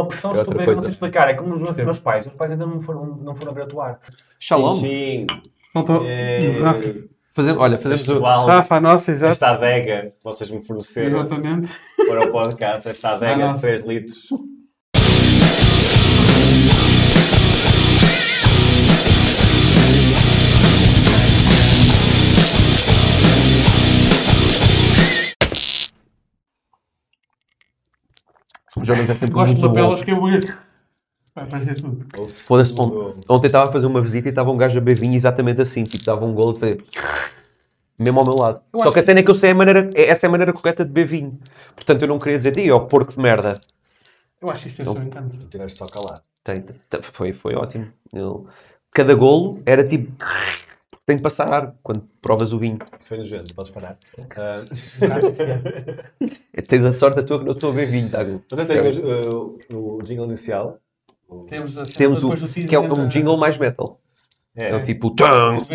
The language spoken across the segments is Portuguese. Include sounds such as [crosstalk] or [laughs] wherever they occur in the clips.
uma pressão É outra bem coisa. não sei explicar. É como os meus, meus pais. Os pais ainda não foram, não foram ver atuar. Shalom. Sim, Não estou. É, Fazemos, olha, fazemos. festival, Rafa, nossa, exato. esta adega que vocês me forneceram Exatamente. para o podcast, esta [laughs] adega de nossa. 3 litros. O Jonas é sempre Gosto de muito bom. lapelas que eu vou. Vai fazer tudo. Foda-se, on- ontem estava a fazer uma visita e estava um gajo a beber vinho exatamente assim, tipo, dava um golo e fazia mesmo ao meu lado. Eu Só acho que a cena é que eu sei a maneira, é- essa é a maneira correta de beber vinho. Portanto, eu não queria dizer, "Ih, ó porco de merda. Eu acho que isso tem o seu encanto. Tiveste só calado. Tem, tem- foi, foi ótimo. Eu- cada golo era tipo, tem de passar ar quando provas o vinho. Isso foi nojento, podes parar. Ah, É, [laughs] Tens a sorte a tua que não estou a beber vinho, Dago. mas eu tenho uh, o jingle inicial. O- Temos, Temos o, que é um entra- jingle mais metal. É, É o tipo, tum,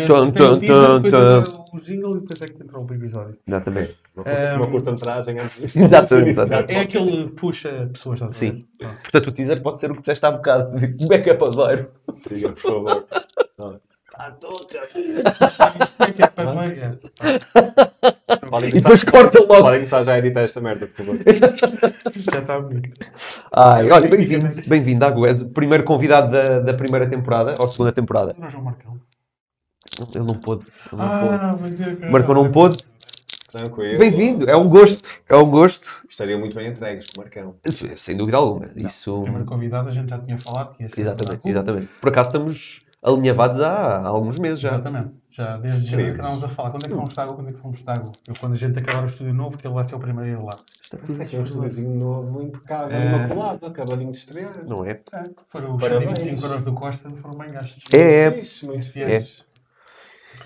tum, tum, tum, o jingle e depois é que entra o episódio. Exatamente. uma, curta, uma curta-metragem antes de... Exatamente, exatamente. É aquele puxa pessoas, a ver? Sim. Portanto, o teaser pode ser o que disseste há bocado. Como é que é padeiro? Siga, por favor. [laughs] É é? É. E depois corta logo. Podem começar já a editar esta merda, por favor. Já está bonito. Ai, olha, bem-vindo, bem-vindo, Dago. És o primeiro convidado da, da primeira temporada, ou segunda temporada. Não, João Marcão. Ele não pôde. Ele não pôde. Ah, dizer que... Marcou não pôde. Tranquilo. Bem-vindo, é um gosto. É um gosto. Estariam muito bem entregues com o Marcão. Sem dúvida alguma. Isso. O primeiro convidado a gente já tinha falado que ia ser Exatamente, exatamente. Por acaso estamos alinhavados há, há alguns meses já. Exatamente. Já desde janeiro que andávamos a falar. Quando é que fomos de água? Quando é que fomos de água? Eu, quando a gente acabar o estúdio novo, que ele vai ser o primeiro a ir lá. É que é um estúdiozinho novo, impecável, É. imaculado, acabadinho de estrear. Não é? É, foram os Parabéns. 125 euros do Costa, foram bem gastos. É, é. Fixe, muito Fiéis. fixe.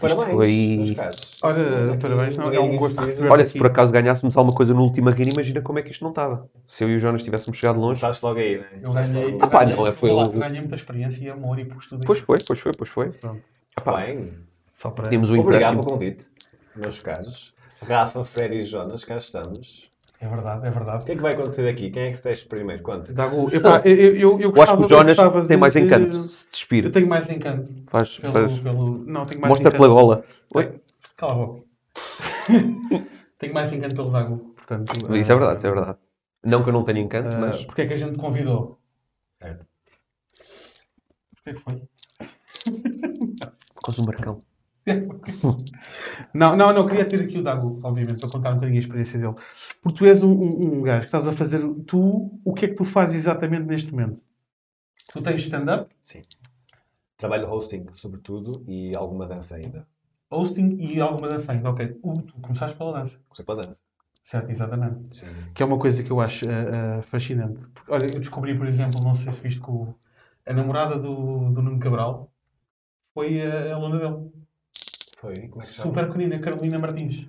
Parabéns, foi-. Olha, parabéns, não, é um gosto Olha, se por acaso ganhássemos alguma coisa no último Arena, imagina como é que isto não estava. Se eu e o Jonas tivéssemos chegado longe. Começaste logo aí, né? Eu ganhei, Ah, pá, eu ganhei- não, foi lá, o- eu ganhei muita experiência e amor e pus tudo Pois foi, pois foi, pois foi. Pronto. Epá, Bem, Só para... temos o obrigado pelo convite, meus caros. Rafa, Fred e Jonas, cá estamos. É verdade, é O verdade. que é que vai acontecer daqui? Quem é que disseste primeiro? Conta. Dago, epá, eu, eu, eu, eu Eu acho gostava, que o Jonas eu gostava tem de- mais de- encanto. Se Eu despir. tenho mais encanto. Faz, Pelo, faz- pelo... Não, tenho mais Mostra encanto. pela gola. Oi? Cala a boca. [laughs] tenho mais encanto pelo Dago. Portanto, Isso é ah, verdade, isso é verdade. Não que eu não tenha encanto, ah, mas. Porque é que a gente te convidou? Certo. Porquê que foi? Por causa do Marcão. [laughs] Não, não, não, queria ter aqui o Dago, obviamente, para contar um bocadinho a experiência dele. Porque tu és um, um, um gajo que estás a fazer. Tu, o que é que tu fazes exatamente neste momento? Tu tens stand-up, Trabalho hosting, sobretudo, e alguma dança ainda. hosting e alguma dança ainda. Ok, Uh, tu começaste pela dança. Comecei pela dança. Certo, exatamente. Sim. Que é uma coisa que eu acho ah, ah, fascinante. Porque, olha, eu descobri, por exemplo, não sei se viste que o- a namorada do, do Nuno Cabral foi a, a aluna dele. Foi? Como é que se chama? Super pequenina, Carolina Martins.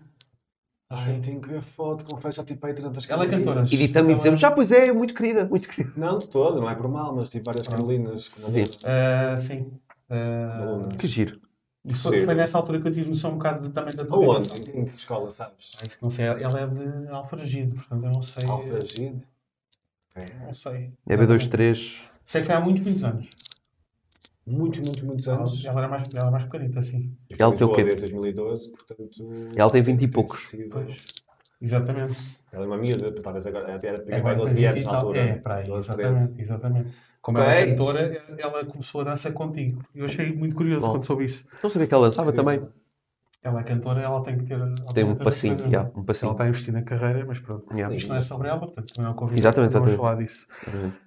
Ai, tenho que ver foto, confesso, já tipo aí tantas Ela é cantora. Carolinas. Editamos e dizemos, já, pois é, muito querida, muito querida. Não, de todo, não é por mal, mas tive várias Carolinas. como Sim. aluna. Ah, sim. Ah. Que giro. E foi, Sim. foi nessa altura que eu tive noção um bocado de- também da tua Aonde? dimensão. Em que escola, sabes? Ah, isso não sei, ela é de Alfragido, portanto eu não sei. Alfragide? Ok. Não sei. É B23. Sei que foi há muitos, muitos anos. Muitos, muitos, muitos Ela, anos. ela era mais, ela era mais pequenita, assim. Ela tem o quê? Lisboa Desde 2012, portanto... Ela tem 20 e poucos. sido- Pois. Exatamente. Ela é uma miúda, talvez agora era Agora pai tem 12 anos 20 na altura. É, para aí, 12, exatamente, exatamente. Como Ok. ela é cantora, ela começou a dançar contigo. Eu achei muito curioso Bom. quando soube isso. Não sabia que ela dançava também. Ela é cantora, ela tem que ter. Tem um passinho, sua- já, um Ela passinho. está a investir na carreira, mas pronto. Yeah. Isto não é sobre ela, portanto também não convido. Exatamente, Vamos exatamente. falar disso.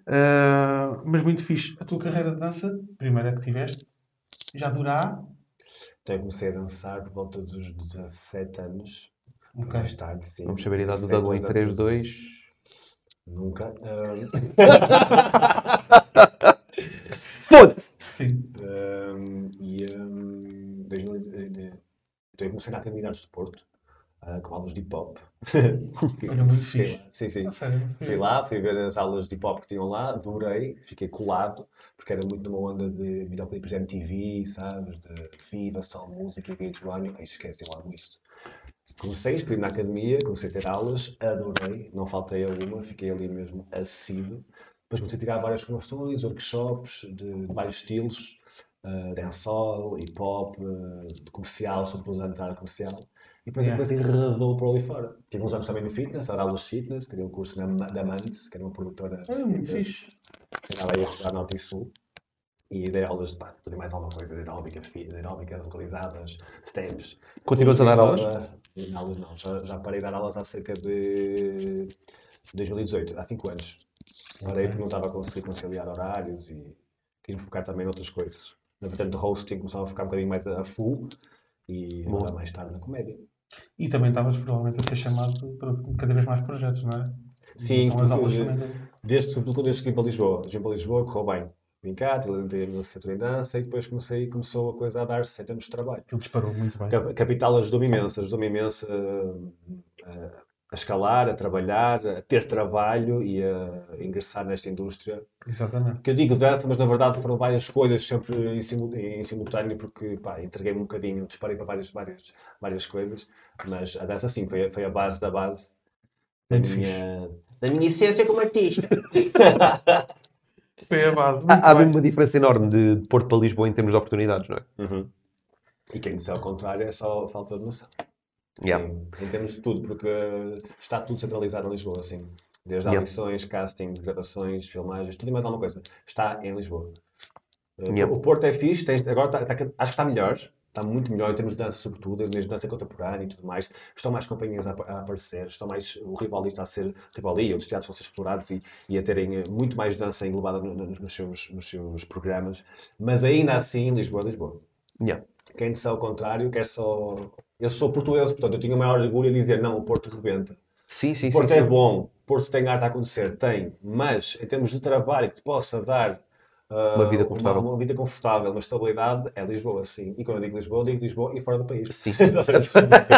Ah, mas muito fixe. A tua carreira de dança, primeira que tiveste, já dura há. Então eu comecei a dançar por volta dos 17 anos. Ok. Mais tarde, sim. Vamos saber a idade do Dago em com 3, danças- 2. Nunca. [laughs] Foda-se! Sim. Um, [laughs] e um, 2000, eu comecei na Academia de Porto, ah, com aulas de hip hop. [laughs] Olha, muito fixe. Sim, sim. A sério. Fui lá, fui ver as aulas de hip hop que tinham lá, adorei, fiquei colado, porque era muito numa onda de videoclipes de MTV, sabes? De Viva, Só Música, VH1, aí esquece, eu amo isto. Comecei, inscrevi na academia, comecei a ter aulas, adorei, não faltei a uma, fiquei ali mesmo assíduo. Depois comecei a tirar várias formações, workshops de, de vários estilos, uh, dancehall, hip hop, uh, de comercial, sobretudo a entrar comercial. E depois Yeah. a coisa enredou por ali fora. Tive uns anos também no fitness, a dar aulas de fitness, tirei um curso na, da Mantis, que era uma produtora É muito de- fixe. que andava aí a estudar Norte e Sul. E dei aulas de pá, mais alguma coisa de aeróbica, de aeróbica localizadas, steps. Continuas a dar aulas? Não, aulas não, já, já parei de dar aulas há cerca de 2018, há 5 anos. Parei porque não estava a conseguir conciliar horários e quis me focar também em outras coisas. Na vertente do hosting começava a focar um bocadinho mais a a full e Boa. mais tarde na comédia. E também estavas provavelmente a ser chamado para cada vez mais projetos, não é? Sim, então as aulas também. Desde, sobretudo desde que vim para Lisboa. Vim para Lisboa, correu bem. Vim cá, entrei na licenciatura em dança e depois comecei, começou a coisa a dar-se em termos de trabalho. Aquilo disparou muito bem. Cap- Capital ajudou-me imenso, ajudou-me imenso a, a- a escalar, a trabalhar, a ter trabalho e a ingressar nesta indústria. Exatamente. Que eu digo dança, mas na verdade foram várias coisas sempre em, simu- em simultâneo, porque pá, entreguei-me um bocadinho, disparei para várias, várias, várias coisas, mas a dança sim, foi, a- foi a base da base da Muito minha, da minha essência como artista. [laughs] Foi a base. Há, há bem. mesmo uma diferença enorme de de Porto para Lisboa em termos de oportunidades, não é? Uhum. E quem disser ao contrário é só falta de noção. Yeah. Sim, em termos de tudo, porque está tudo centralizado em Lisboa, assim. Desde Yeah. audições, castings, gravações, filmagens, tudo e mais alguma coisa. Está em Lisboa. Uh, Yeah. O Porto é fixe, tens- agora está- está- acho que está melhor. Está muito melhor em termos de dança, sobretudo, mesmo de dança contemporânea e tudo mais. Estão mais companhias a, a aparecer, estão mais, o Rivoli está a ser, Rivoli outros teatros vão ser explorados e, e a terem eh, muito mais dança englobada no- no- nos, seus, nos seus programas. Mas ainda assim, Lisboa é Lisboa. Yeah. Quem disser o contrário, quer só. Eu sou português, portanto, eu tinha o maior orgulho em dizer: não, o Porto rebenta. Sim, sim, O sim. Porto sim. é bom, o Porto tem arte a acontecer, tem, mas em termos de trabalho que te possa dar ah, Uma vida confortável. uma, vida confortável, uma estabilidade, é Lisboa, sim. E quando eu digo Lisboa, eu digo Lisboa e fora do país. Sim. [laughs] eu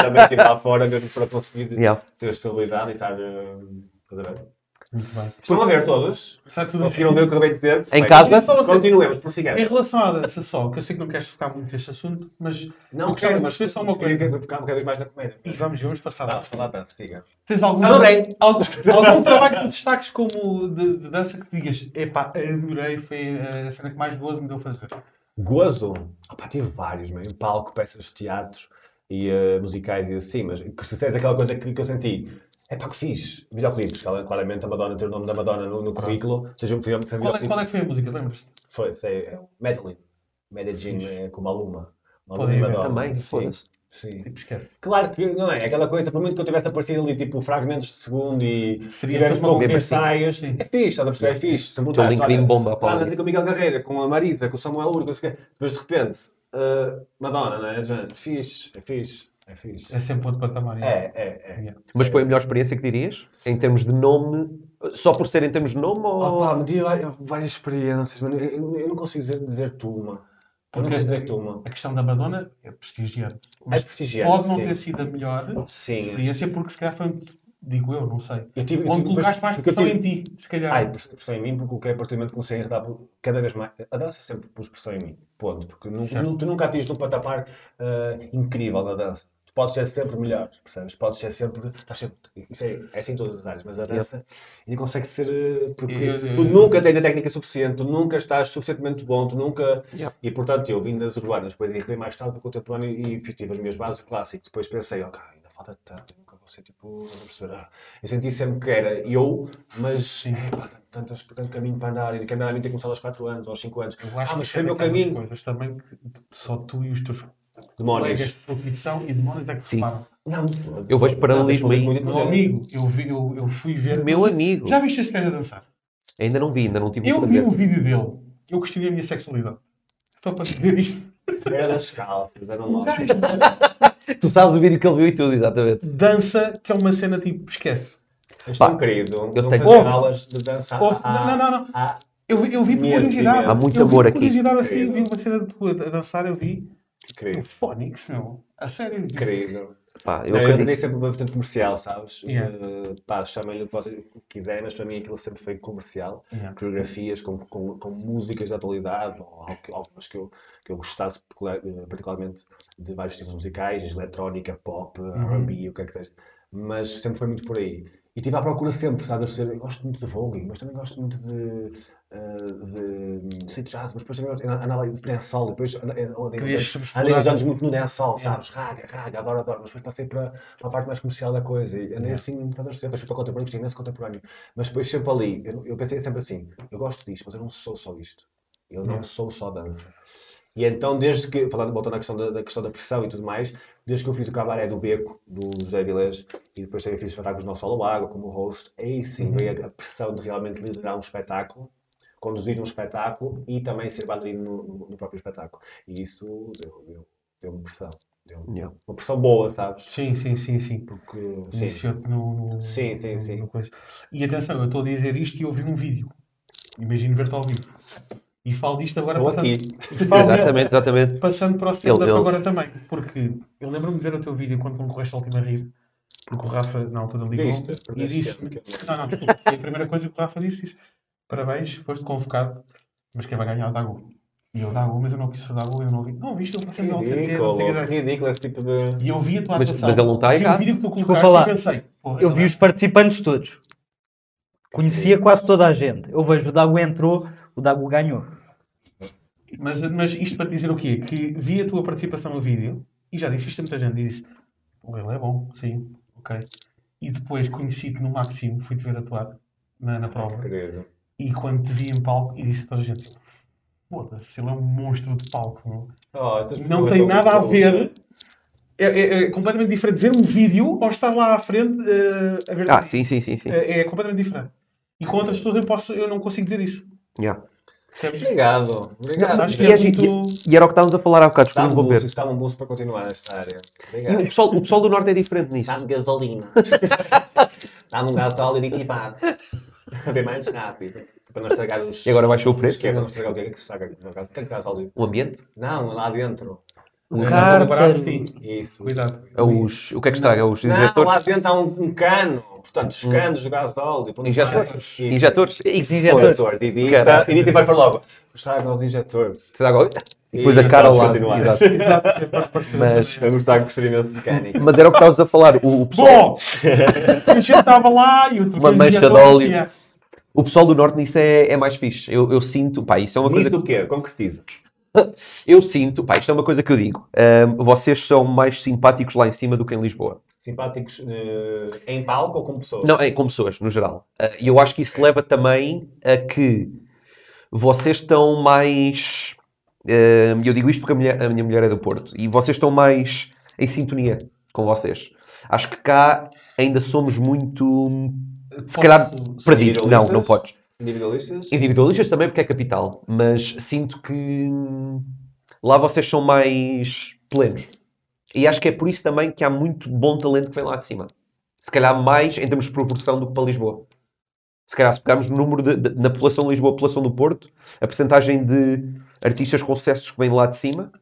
também estive lá fora mesmo para conseguir Yeah. ter estabilidade e estar. a ver? Muito bem. Estão a ver todos? Está tudo Conseguiram ver o que eu acabei de dizer? Em casa? Você- Continuemos, Em prossigamos. relação à dança só, que eu sei que não queres focar muito neste assunto, mas Não, gostava quero, de mas perceber só uma queria coisa. ficar um bocadinho mais na comédia. E vamos, vamos passar lá. Vamos falar dança, siga. Tens algum, Adorei. algum, algum trabalho que tu destaques como de, de dança que te digas, epá, adorei, foi a cena que mais gozo me deu fazer. Gozo? Opa, tive vários, meio palco, peças de teatro e eh, musicais e assim, mas que se disseres aquela coisa que, que eu senti, é pá, que fiz. Videoclipes, Cla- claramente a Madonna ter o nome da Madonna no, no currículo, seja um filme, foi Qual é, qual é que foi a música, lembras-te? Foi, sei, é o Madeline. Medellín é, com Maluma. Maluma e ver Madonna. também, sim, foda-se. sim. Tipo, esquece. Claro que não é aquela coisa, por muito que eu tivesse aparecido ali, tipo, fragmentos de segundo e Seria tivemos assim. ensaios, Sim. é fixe, estás a perceber? É fixe. Se botares, LinkedIn bomba a Ah, Paula. mas com o Miguel Carreira, com a Marisa, com o Samuel Uro, com não sei o quê. Depois de repente, uh, Madonna, não é? Fixe, é fixe, é fixe. É sempre outro patamar. É, é, é. Mas foi a melhor experiência que dirias? Em termos de nome? Só por ser em termos de nome ou... Opa, me tive várias, experiências, mas eu, eu- não consigo dizer, dizer-te uma. Eu não Porque- uma. A questão da Madonna é prestigiante. É Mas prestigiante, pode não sim. ter sido a melhor Sim. experiência porque se calhar foi, digo eu, não sei. Eu tive, eu Onde tive- colocaste mais pressão tive- em ti, se calhar. Ai, pressão em mim, porque coloquei a partir do momento que comecei a cada vez mais. A dança sempre pôs pressão em mim. Ponto. Porque nu- Certo. nu- tu nunca atinges um patamar ah, incrível na dança. Podes ser sempre melhor, percebes? Podes ser sempre. Estás sempre isso é, é assim em todas as áreas, mas a dança ainda consegue ser. ah, Porque Eu- eu- tu nunca tens a técnica suficiente, tu nunca estás suficientemente bom, tu nunca. Yeah. E portanto, eu vim das urbanas, depois enredei mais tarde para o contemporâneo e tive as minhas bases clássicas. Depois pensei, ok, ainda falta tanto, eu nunca vou ser tipo. Ah, Eu senti sempre que era eu, mas. Epá, tantas, tanto caminho para andar, e que andar a mim ter começado aos 4 anos, aos 5 anos. Eu acho ah, que mas isso foi é o meu caminho. coisas também que só tu e os teus Demónios. colegas de profissão e demónios é que Sim. separam. Não, Eu vejo paralelismo aí. Muito Meu amigo, eu, vi, eu, eu fui ver. Meu amigo. Já viste este gajo a dançar? Ainda não vi, ainda não tive o Eu vi prazer. um vídeo dele. Eu questionei a minha sexualidade. Só para dizer isto. Era das calças, era O um gajo [laughs] Tu sabes o vídeo que ele viu e tudo, exatamente. dança, que é uma cena tipo, esquece. Mas Pá, tão querido. eu não tenho- fazer Ouve. aulas de dança. Ouve. Não, não, não. há- Eu, vi- eu vi por curiosidade. Há muito eu vi amor por aqui. curiosidade assim, eu vi uma cena de tu a a dançar, eu vi. O Phonics, meu. A sério. querido. Pá, eu Não, eu acredito. sempre uma vertente comercial, sabes? Yeah. Uh, pá, chamem-lhe o que vocês quiserem, mas para mim aquilo sempre foi comercial. Yeah. Coreografias com, com, com músicas da atualidade, ou algo que- algumas que eu, que eu gostasse eh, particularmente de vários estilos musicais, eletrónica, pop, Uhum. R&B, o que é que seja. Mas sempre foi muito por aí. E estive à procura sempre, estás a perceber? Eu gosto muito de voguing, mas também gosto muito de, eh, de street jazz, mas depois também gosto- andava em dancehall, depois andei, andei, uns anos muito no dancehall, sabes? Raga, raga, adoro, adoro, mas depois passei para, para a parte mais comercial da coisa, e andei assim, estás a perceber? Depois fui para contemporâneo, gostei imenso de contemporâneo, mas depois sempre ali, eu, eu pensei sempre assim, eu gosto disto, mas eu não sou só isto, eu não sou só dança. E então, desde que, falando, voltando à questão da, da questão da pressão e tudo mais, desde que eu fiz o cabaré do Beco, do José Vilés, e depois também fiz espetáculos no Solo Água, como host, aí sim Uhum. veio a, pressão de realmente liderar um espetáculo, conduzir um espetáculo e também ser bailarino no, no- no próprio espetáculo. E isso deu- deu- deu-me pressão. Deu Yeah. uma pressão boa, sabes? Sim, sim, sim, sim. Porque, sim, Iniciou-te no, no- Sim, sim, no- sim. no coisa. E atenção, eu estou a dizer isto e ouvi um vídeo. Imagino ver-te ao vivo. E falo disto agora estou passando, aqui. falo- Exatamente, exatamente. passando para o stand-up Ele- ele- agora também. Porque eu lembro-me de ver o teu vídeo quando me correste a última a rir. Porque o Rafa, na altura, ligou Viste? e disse... Não, não, desculpa. E a primeira coisa que o Rafa disse, disse parabéns, foste convocado, mas quem vai ganhar é o Dago. E eu, Dago, mas eu não quis o Dago, eu não vi. Não, viste, ele está sempre não sei o quê, não Ridículo, ridículo esse tipo de. E eu vi a tua Mas- atuação. mas ele não está o vídeo que tu colocaste e pensei... Eu vi é- os participantes todos. Conhecia quase toda a gente. Eu vejo o Dago entrou, o Dago ganhou. Mas, mas isto para te dizer o quê? Que vi a tua participação no vídeo e já disse isto a muita gente e disse "Pô, ele é bom, sim, ok. E depois conheci-te no máximo, fui-te ver atuar na, na prova Querido. e quando te vi em palco e disse a toda a gente foda-se, ele é um monstro de palco. Não, Oh, não tem nada a ver. É, é- é completamente diferente ver um vídeo ou estar lá à frente eh, a ver. Ah, sim, sim, sim, sim. É, é completamente diferente. E com outras pessoas eu, posso, eu não consigo dizer isso. Yeah. Percebes? Obrigado. Obrigado. Que E, é gente- muito... e era o que estávamos a falar há bocado, Dá-me um boost, dá-me um boost para continuar nesta área. E o Obrigado. pessoal, o pessoal do Norte é diferente nisso. Dá-me gasolina. [laughs] Dá-me um gasóleo aditivado. A ver mais rápido. Para não estragar os. E agora baixou o preço? Que é para não estragar o que é que se estraga. Que é gasóleo? O ambiente? Não, lá dentro. É, é barato, sim. Isso. Cuidado. É Os, o que é que estraga? Os Não, lá injetores? dentro há um, um cano. Portanto, os canos de gasóleo. por onde Injetores? Injetores? E Os injetores. E Didi vai para logo. Estraga os injetores. estraga- E depois E a cara continuar. Exato. [laughs] Exato, é Mas-. Eu gostava de mecânico. Mas era o que estavas a falar. O, o pessoal, Bom, a gente estava lá e o Uma mancha de óleo. o pessoal do Norte nisso é, é mais fixe. Eu, eu sinto, pá, isso é uma coisa Nisso do quê? Concretiza. [laughs] Eu sinto, pá, isto é uma coisa que eu digo. Ahm, vocês são mais simpáticos lá em cima do que em Lisboa. Simpáticos eh, em palco ou como pessoas? Não, é como pessoas, no geral. Ah, E eu acho que isso leva também a que vocês estão mais. ahm, eu digo isto porque a, mulher- a minha mulher é do Porto. E vocês estão mais em sintonia com vocês. Acho que cá ainda somos muito. Se calhar perdidos. Não, não podes. Individualistas? Individualistas também porque é capital, mas sinto que lá vocês são mais plenos. E acho que é por isso também que há muito bom talento que vem lá de cima. Se calhar mais em termos de proporção do que para Lisboa. Se calhar se pegarmos no número de, de- na população de Lisboa, população do Porto, a percentagem de artistas com sucessos que vêm lá de cima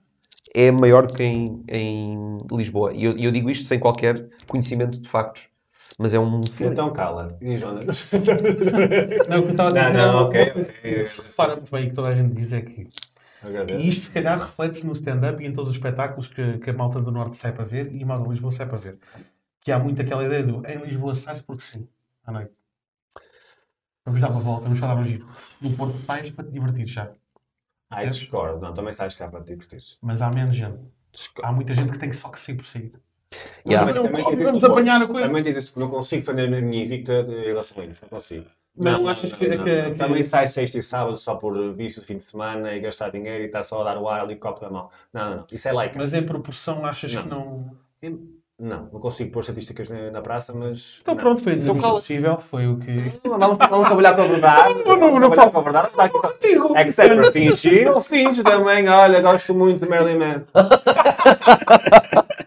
é maior que em, em Lisboa. E eu, eu digo isto sem qualquer conhecimento de factos. Mas é um. Então cala. E Jonas? Não, o que eu estava a Não, dizer não, é- ok, o repara muito bem e que toda a gente diz é que Agradeço. e isto se calhar reflete-se no stand-up e em todos os espetáculos que, que a malta do Norte sai para ver e a malta de Lisboa sai para ver. Que há muito aquela ideia do em Lisboa sai porque sim, à noite. Vamos dar uma volta, vamos falar um giro. No Porto sais para te divertir já. Ah, isso discordo. Não, também sais cá para te divertir. Mas há menos gente. Há muita gente que tem que só que sair por sair. Yeah. Mas, Também- não, também vamos existe- apanhar a coisa. Também diz isto, não consigo fazer a minha invicta em relação a isso, não consigo. Não, achas que- que- que- Também sai sexta e sábado só por vício de fim de semana e gastar dinheiro e estar só a dar o ar ali copo da mão. Não, não, não. Isso é like. Mas em proporção achas que Não. não. Não, não consigo pôr estatísticas na, na praça, mas. Então não. pronto, foi Então cala. possível, foi o que. Vamos, vamos trabalhar com a verdade. Não, não, Vamos não falo. com a verdade. Não É que se é para fingir, eu finjo também. Olha, gosto muito de Marilyn Manson. [laughs]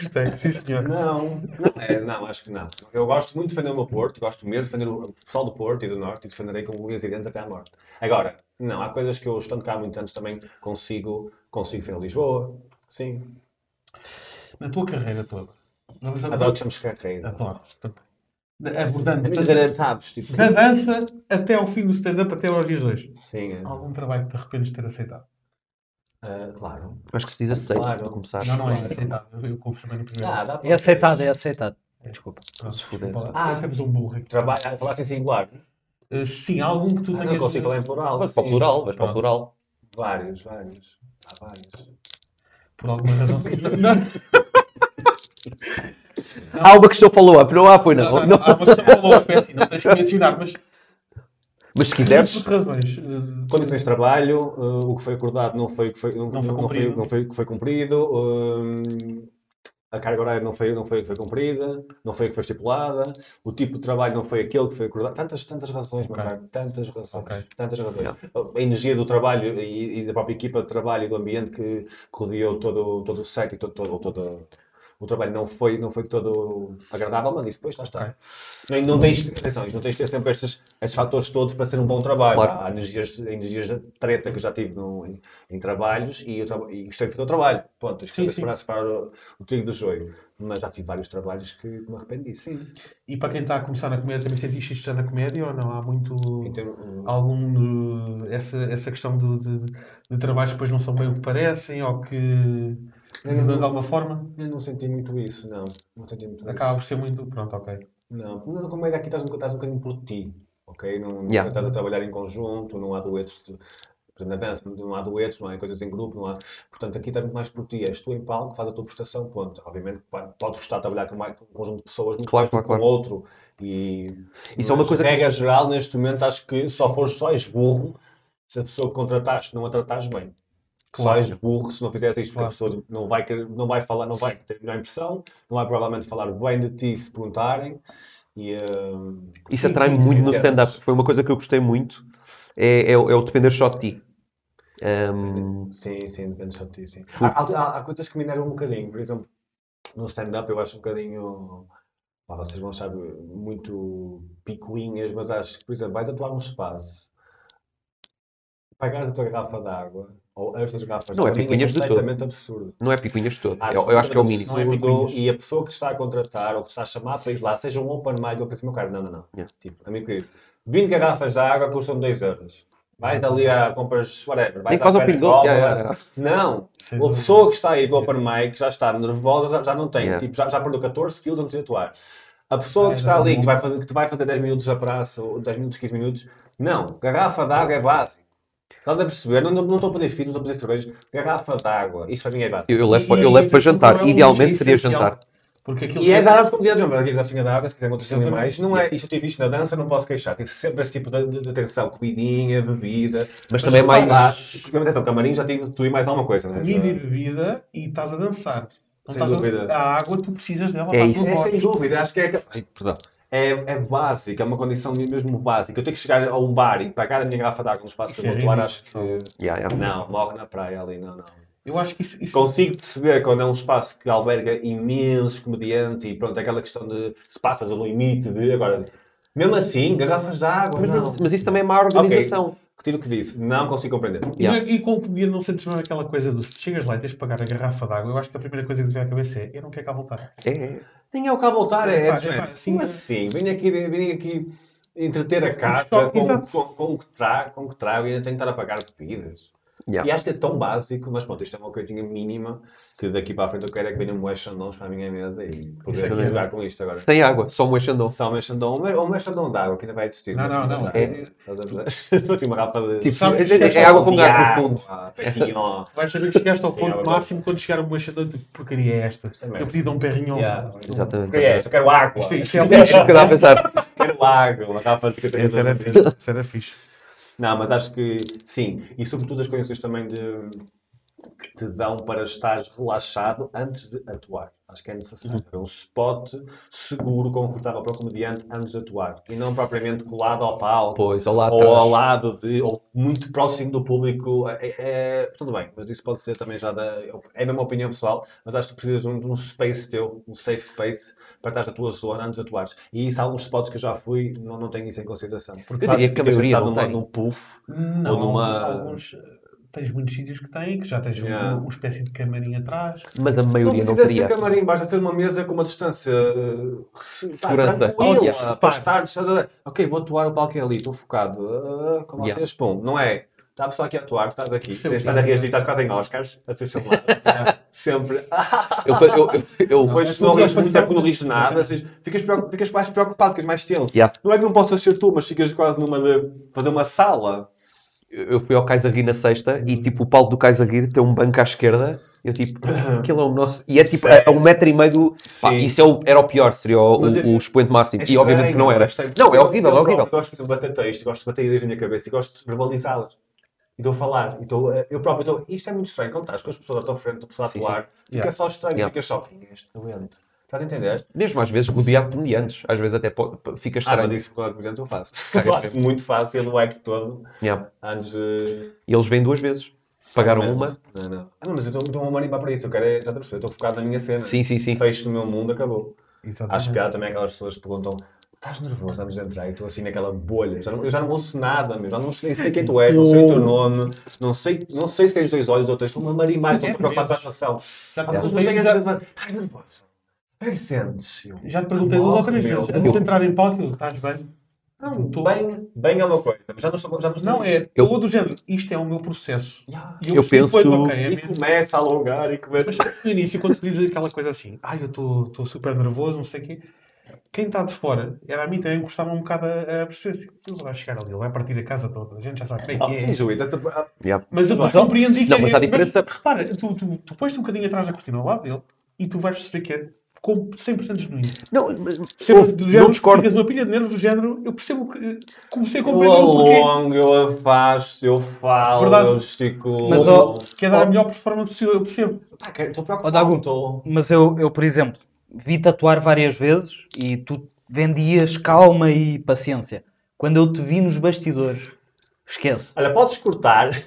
Gostei, sim senhor. Não, não, é, não, acho que não. Eu gosto muito de defender o meu Porto, gosto mesmo de defender o pessoal do Porto e do Norte e defenderei com unhas e dentes até à morte. Agora, não, há coisas que eu, estando cá há muitos anos, também consigo, consigo defender Lisboa. Sim. Na tua carreira toda. Vamos Adoro que chamamos carreira. Adoro. Abordando É tanto sabes? Tipo, da dança até ao fim do stand-up, até aos dias de hoje. sim, é. Algum trabalho que te arrependes de ter aceitado? Ah, claro. Acho que se diz aceito Claro. para começar. Não, não é aceitável. Eu, eu confirmei no primeiro. Ah, dá para É aceitado, é aceitado. Desculpa. Pronto, Se desculpa lá. Ah. temos um burro aqui. Trabalha, falaste em singular. Uh, sim, há algum que tu Ah, tenhas. não consigo falar em plural. Vais para o plural, vais para o plural. Vários, vários. Há vários. Por alguma razão. [laughs] não, Há uma questão follow-up, não há, pois não, não. não, não. há uma questão falou, é assim, não tens que mencionar, mas. Mas se quiseres, Por razões. uh, Condições de trabalho, uh, o que foi acordado não foi o que foi, não, Não foi não cumprido. não foi o que foi cumprido, um, a carga horária não foi, não foi o que foi cumprida, não foi o que foi estipulada, o tipo de trabalho não foi aquele que foi acordado. Tantas, tantas razões, Ok. Macaco, tantas razões. Ok. Tantas razões. A energia do trabalho e, e da própria equipa de trabalho e do ambiente que rodeou todo, todo o set e todo, todo, todo o trabalho não foi, não foi todo agradável, mas isso depois lá está. Não, não tens, atenção, não tens de ter sempre estes, estes fatores todos para ser um bom trabalho. Claro. Há energias, energias de treta que eu já tive no- em, em trabalhos e, eu e gostei de fazer o trabalho. Ponto, saber sim. separar, o, o trigo do joio. Mas já tive vários trabalhos que me arrependi, sim. E para quem está a começar na comédia, também sentiste isto já na comédia ou não? Há muito. Termos- algum. uh, essa, essa questão do- de, de trabalhos que depois não são bem o que parecem ou que. De, de alguma forma. eu não senti muito isso, não. Não senti muito Acaba isso. por ser muito. Pronto, ok. Não, na comédia aqui estás um, estás um bocadinho por ti, ok? Não, não Yeah. estás a trabalhar em conjunto, não há duetos, de, na dança não há duetos, não há coisas em grupo, não há... Portanto, aqui estás muito mais por ti, és tu em palco, faz a tua prestação, ponto. Obviamente pá, podes gostar de trabalhar com, mais- com um conjunto de pessoas, muito Claro, mais que claro, com outro, e... Isso é uma coisa que- regra geral, neste momento, acho que só fores só és burro se a pessoa que contrataste não a tratares bem. Só Claro. és burro se não fizeres isto, porque Claro. a pessoa não vai, não vai falar, não vai ter a melhor impressão, não vai provavelmente falar bem de ti se perguntarem. E, hum, isso atrai muito no stand-up. Foi uma coisa que eu gostei muito. É, é, o- é o depender só de ti. Um, Sim, sim, depende só de ti, sim. Há, há- há coisas que me enervam um bocadinho, por exemplo, no stand-up eu acho um bocadinho, pá, vocês vão achar muito picuinhas, mas acho que, por exemplo, vais atuar num espaço, pagares a tua garrafa de água, ou as tuas garrafas Não é picuinhas de todo. completamente absurdo. não é picuinhas de todo. Acho Eu, eu acho que é o mínimo. Não é picuinhas. E a pessoa que está a contratar ou que está a chamar para ir lá, seja um open mic, eu penso, meu caro, não, não, não. Yeah. Tipo, amigo querido, 20 garrafas de água custam 2 euros. Vais ali a compras, whatever. Vais Nem faz Pera pingo doce. Não, Sem a pessoa que está aí com o open mic já está nervosa, já, já não tem, Yeah. tipo, já, já perdeu 14 quilos antes de atuar. A pessoa Ah, que está já ali, que te, vai fazer, que te vai fazer 10 minutos a praça, ou 10 minutos, 15 minutos, não, garrafa de água é básico. Estás a perceber? Não, não, não estou a pedir filhos, não estou a pedir cerveja. Garrafa de água, isto para mim é básico. Eu, eu levo, E- eu levo para jantar. é um Idealmente seria essencial. jantar. Porque aquilo E é que- dar aos comediantes, mesmo, aqui a garrafinha de água, se quiserem outros Exatamente. mais. Não é, isto eu tive isto na dança, não posso queixar. Tive sempre esse tipo de, de- de atenção, comidinha, bebida. Mas também é mais. Lá, porque, atenção, camarim já tive tu e mais alguma coisa, né? Comida e bebida e estás a dançar. Não Sem estás a- dúvida. A água tu precisas dela É para isso. a É, sem dúvida, acho que é, Ai, perdão. É, é básico, é uma condição mesmo básica. Eu tenho que chegar a um bar e pagar a minha garrafa de água no espaço ridículo. acho que Yeah, yeah. não, morre na praia ali, não, não. Eu acho que isso, isso- Consigo perceber quando é um espaço que alberga imensos comediantes e pronto, é aquela questão de se passas no limite de agora. Mesmo assim, garrafas de água, Mas, não. mas- isso também é má organização. Retiro o que disse, não consigo compreender. E, Yeah. e com o comediante não sentes mesmo aquela coisa do se chegas lá e tens de pagar a garrafa de água, eu acho que a primeira coisa que te vem à cabeça é eu não quero cá voltar. É, é. Nem é o cá voltar, é, É, é, pá, de é, pá, assim, Como assim? Aqui, venho aqui entreter a casa com, com, com o que trago, com o que trago e ainda tenho que estar a pagar bebidas. Yeah. E acho que é tão básico, mas pronto, isto é uma coisinha mínima que daqui para a frente eu quero é que venham moés chandons para a minha mesa e Isso poder é aqui é. jogar com isto agora. Sem água, só um Xandão. Só um chandon, ou um chandon de água, que ainda vai existir. Não, não, não. É-? Assim, [laughs] uma garrafa de... Tipo, Sabes, é, é água com gás no fundo. [laughs] Petillon. Vais saber que chegaste ao Sim, ponto máximo quando chegar um bochador de que porcaria é esta. Isso é. Eu pedi de um perrinhão. Yeah. Exatamente. Que é isto? Eu quero água. Isto é- isso é É isso que eu a pensar. [laughs] Quero água. Uma garrafa de 50 Esse era litros. fixe. Esse era fixe. Não, mas acho que sim. E sobretudo as condições também de que te dão para estares relaxado antes de atuar. Acho que é necessário. É um spot seguro, confortável para o comediante antes de atuar. E não propriamente colado ao palco. Pois, olá, ou atrás. ao lado de, ou muito próximo do público, é, é- tudo bem, mas isso pode ser também já da. É a mesma opinião pessoal, mas acho que tu precisas de um, de um space teu, um safe space, para estar na tua zona antes de atuares. E isso, alguns spots que eu já fui, não, não tenho isso em consideração. Porque Eu diria que a maioria estar numa, tem. num puff, Não, Ou numa- alguns, tens muitos sítios que têm, que já tens um- Yeah. uma espécie de camarim atrás. Mas a maioria não, precisa teria. camarim, basta ter uma mesa com uma distância uh, pá, Segurança. Yeah. para estar, ok, vou atuar, o palco é ali, estou focado, uh, com Yeah. vocês, pum, não é está a pessoa aqui a atuar, tu estás aqui, Sim, tens estado a reagir, estás quase em Oscars, a ser filmado. [laughs] Sempre. Eu, eu, eu, eu- Depois, é se não muito, relação é porque não nada, assim, ficas, preocup- ficas mais preocupado, ficas mais tenso. Yeah. Não é que não possas ser tu, mas ficas quase numa de fazer uma sala. Eu fui ao Kaiser na sexta e tipo o palco do Kaiser tem um banco à esquerda. Eu tipo, aquilo é o nosso. E é tipo a, a um metro e meio do. Pá, isso é o- era o pior, seria o, Mas o, é- o expoente máximo. É e obviamente que não era. Não, é Eu- horrível, eu é horrível. próprio Gosto, de bater texto, gosto de bater ideias na minha cabeça e gosto de verbalizá-las. E estou a falar. E estou, eu próprio estou. Isto é muito estranho. Quando estás com as pessoas à tua frente, a pessoa a Sim, atuar, fica Yeah. só estranho, Yeah. fica só. É este doente? Estás a entender? Mesmo às vezes rodeado de comediantes. Às vezes até pode- fica Ah, estranho. mas isso com a comediante eu faço. Faço muito fácil no act todo, Yeah. antes de. E eles vêm duas vezes. Pagaram Não, uma. Não, não. Ah, não, mas eu estou- estou a marimbar para isso. Eu quero é. Eu Estou focado na minha cena. Sim, sim, sim. Fecho no meu mundo, acabou. Exatamente. Acho piada também aquelas pessoas que perguntam estás nervoso antes de entrar e estou assim naquela bolha. Já não- eu já não ouço nada, meu. já não sei, sei quem tu és, não sei o teu nome, não sei, não sei se tens dois olhos ou tens uma marimbar, estou É, preocupado com a atuação. Já já, mas estás nervoso. Como é que sentes? Eu, já te perguntei duas ou três vezes. Antes de entrar em palco, eu, estás bem? Não, Tô- bem, bem é uma coisa, mas já não estou, já não estou Não, é Eu- todo o género. Isto é o meu processo. Yeah. E Eu percebi penso- depois, ok, é E mesmo. começa a alongar e começa. Mas no início, quando se diz aquela coisa assim, ai, eu estou super nervoso, não sei o quê, quem está de fora, era a mim também gostava um bocado a, a perceber assim, ele vai chegar ali, ele vai partir a casa toda, a gente já sabe como Oh, é que é. ah, Yeah. Mas eu Mas, compreendi que não, mas é- diferença- repara, tu, tu, tu pões-te um bocadinho atrás da cortina ao lado dele e tu vais perceber que é com 100% genuíno. Não, mas- Sempre do não género, discordo. ficas uma pilha de nervos do género, eu percebo que comecei a Eu compreender o porquê. alongo, eu afasto, eu falo, Verdade. eu gesticulo. Mas, ó, Que é dar a melhor performance possível, eu percebo. Pá, Estou preocupado. Dago, estou- Mas eu, eu, por exemplo, vi tatuar várias vezes e tu vendias calma e paciência. Quando eu te vi nos bastidores, esquece. Olha, podes cortar. [laughs]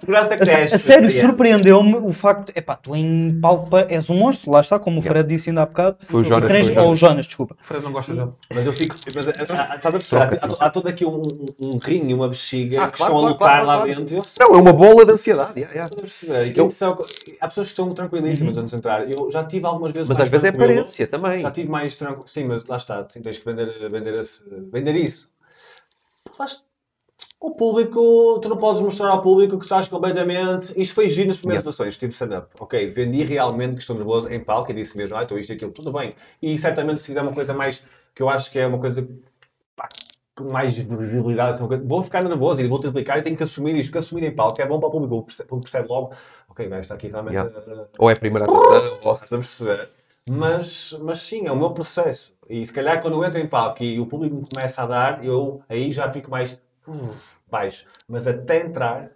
Segurança A, cresce. a sério, surpreendeu-me o facto. Epá, tu em palco pa- és um monstro, lá está, como o Fred disse ainda há bocado. Foi o Jonas, trans- foi o Ou o Jonas, desculpa. O Fred não gosta dele. Mas eu fico. Mas, ah, ah, estás a perceber? Há, há todo aqui um, um rim e uma bexiga Ah, que claro, estão a claro, lutar claro, lá claro. dentro. Não, é uma bola de ansiedade. yeah, yeah. Estás a perceber? São- há pessoas que estão tranquilíssimas antes de entrar. Eu já tive algumas vezes. Mas mais às vezes é aparência também. Já tive mais tranquilo. Sim, mas lá está. Sim, tens que vender, vender, esse, vender isso. O público, tu não podes mostrar ao público que estás completamente. Isto foi giro nas primeiras Yeah. atuações, tipo stand-up. Ok, vendi realmente que estou nervoso em palco e disse mesmo, ah, estou isto e aquilo, tudo bem. E certamente se fizer uma coisa mais, que eu acho que é uma coisa pá, com mais visibilidade, assim, vou ficar nervoso e vou te explicar e tenho que assumir isto, que assumir em palco é bom para o público, o público percebe, logo, ok, vai estar aqui realmente Yeah. a- Ou é a primeira atuação, ou... Estás a perceber? Mas, mas sim, é o meu processo. E se calhar quando eu entro em palco e o público me começa a dar, eu aí já fico mais uh, baixo. Mas até entrar,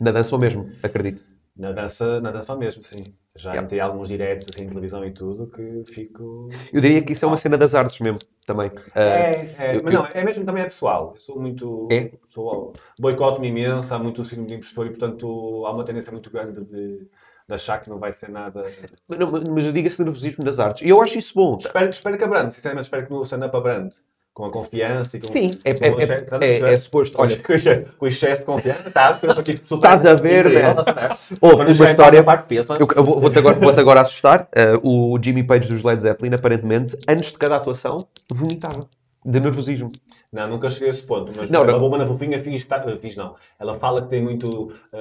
Na dança ou mesmo, acredito. na dança, na dança ao mesmo, sim. Já Yeah. alguns diretos assim, em televisão e tudo que fico. Eu diria que isso é uma cena das artes mesmo, também. Ah, É, é, eu- mas não, é mesmo também é pessoal. Eu sou muito. É? Sou, boicoto-me imenso, há muito síndrome de impostor e, portanto, há uma tendência muito grande de, de achar que não vai ser nada. não, mas eu digo esse nervosismo das artes. E eu acho isso bom. Espero, espero que abrande, sinceramente, espero que no stand-up abrande. Com a confiança e com. Sim, é, com é, é, estás a é, é suposto. Olha, com, excesso, com excesso de confiança, tá? Eu Estás a ver, incrível, né? estás a ver? Houve Quando uma chegar em história- parte, pensa, eu, eu vou- vou-te agora, vou-te agora assustar. Ah, o Jimmy Page dos Led Zeppelin, aparentemente, antes de cada atuação, vomitava. De nervosismo. Não, nunca cheguei a esse ponto, mas Não, não. bomba na fofinha, finge que está. uh, Finge não. Ela fala que tem muito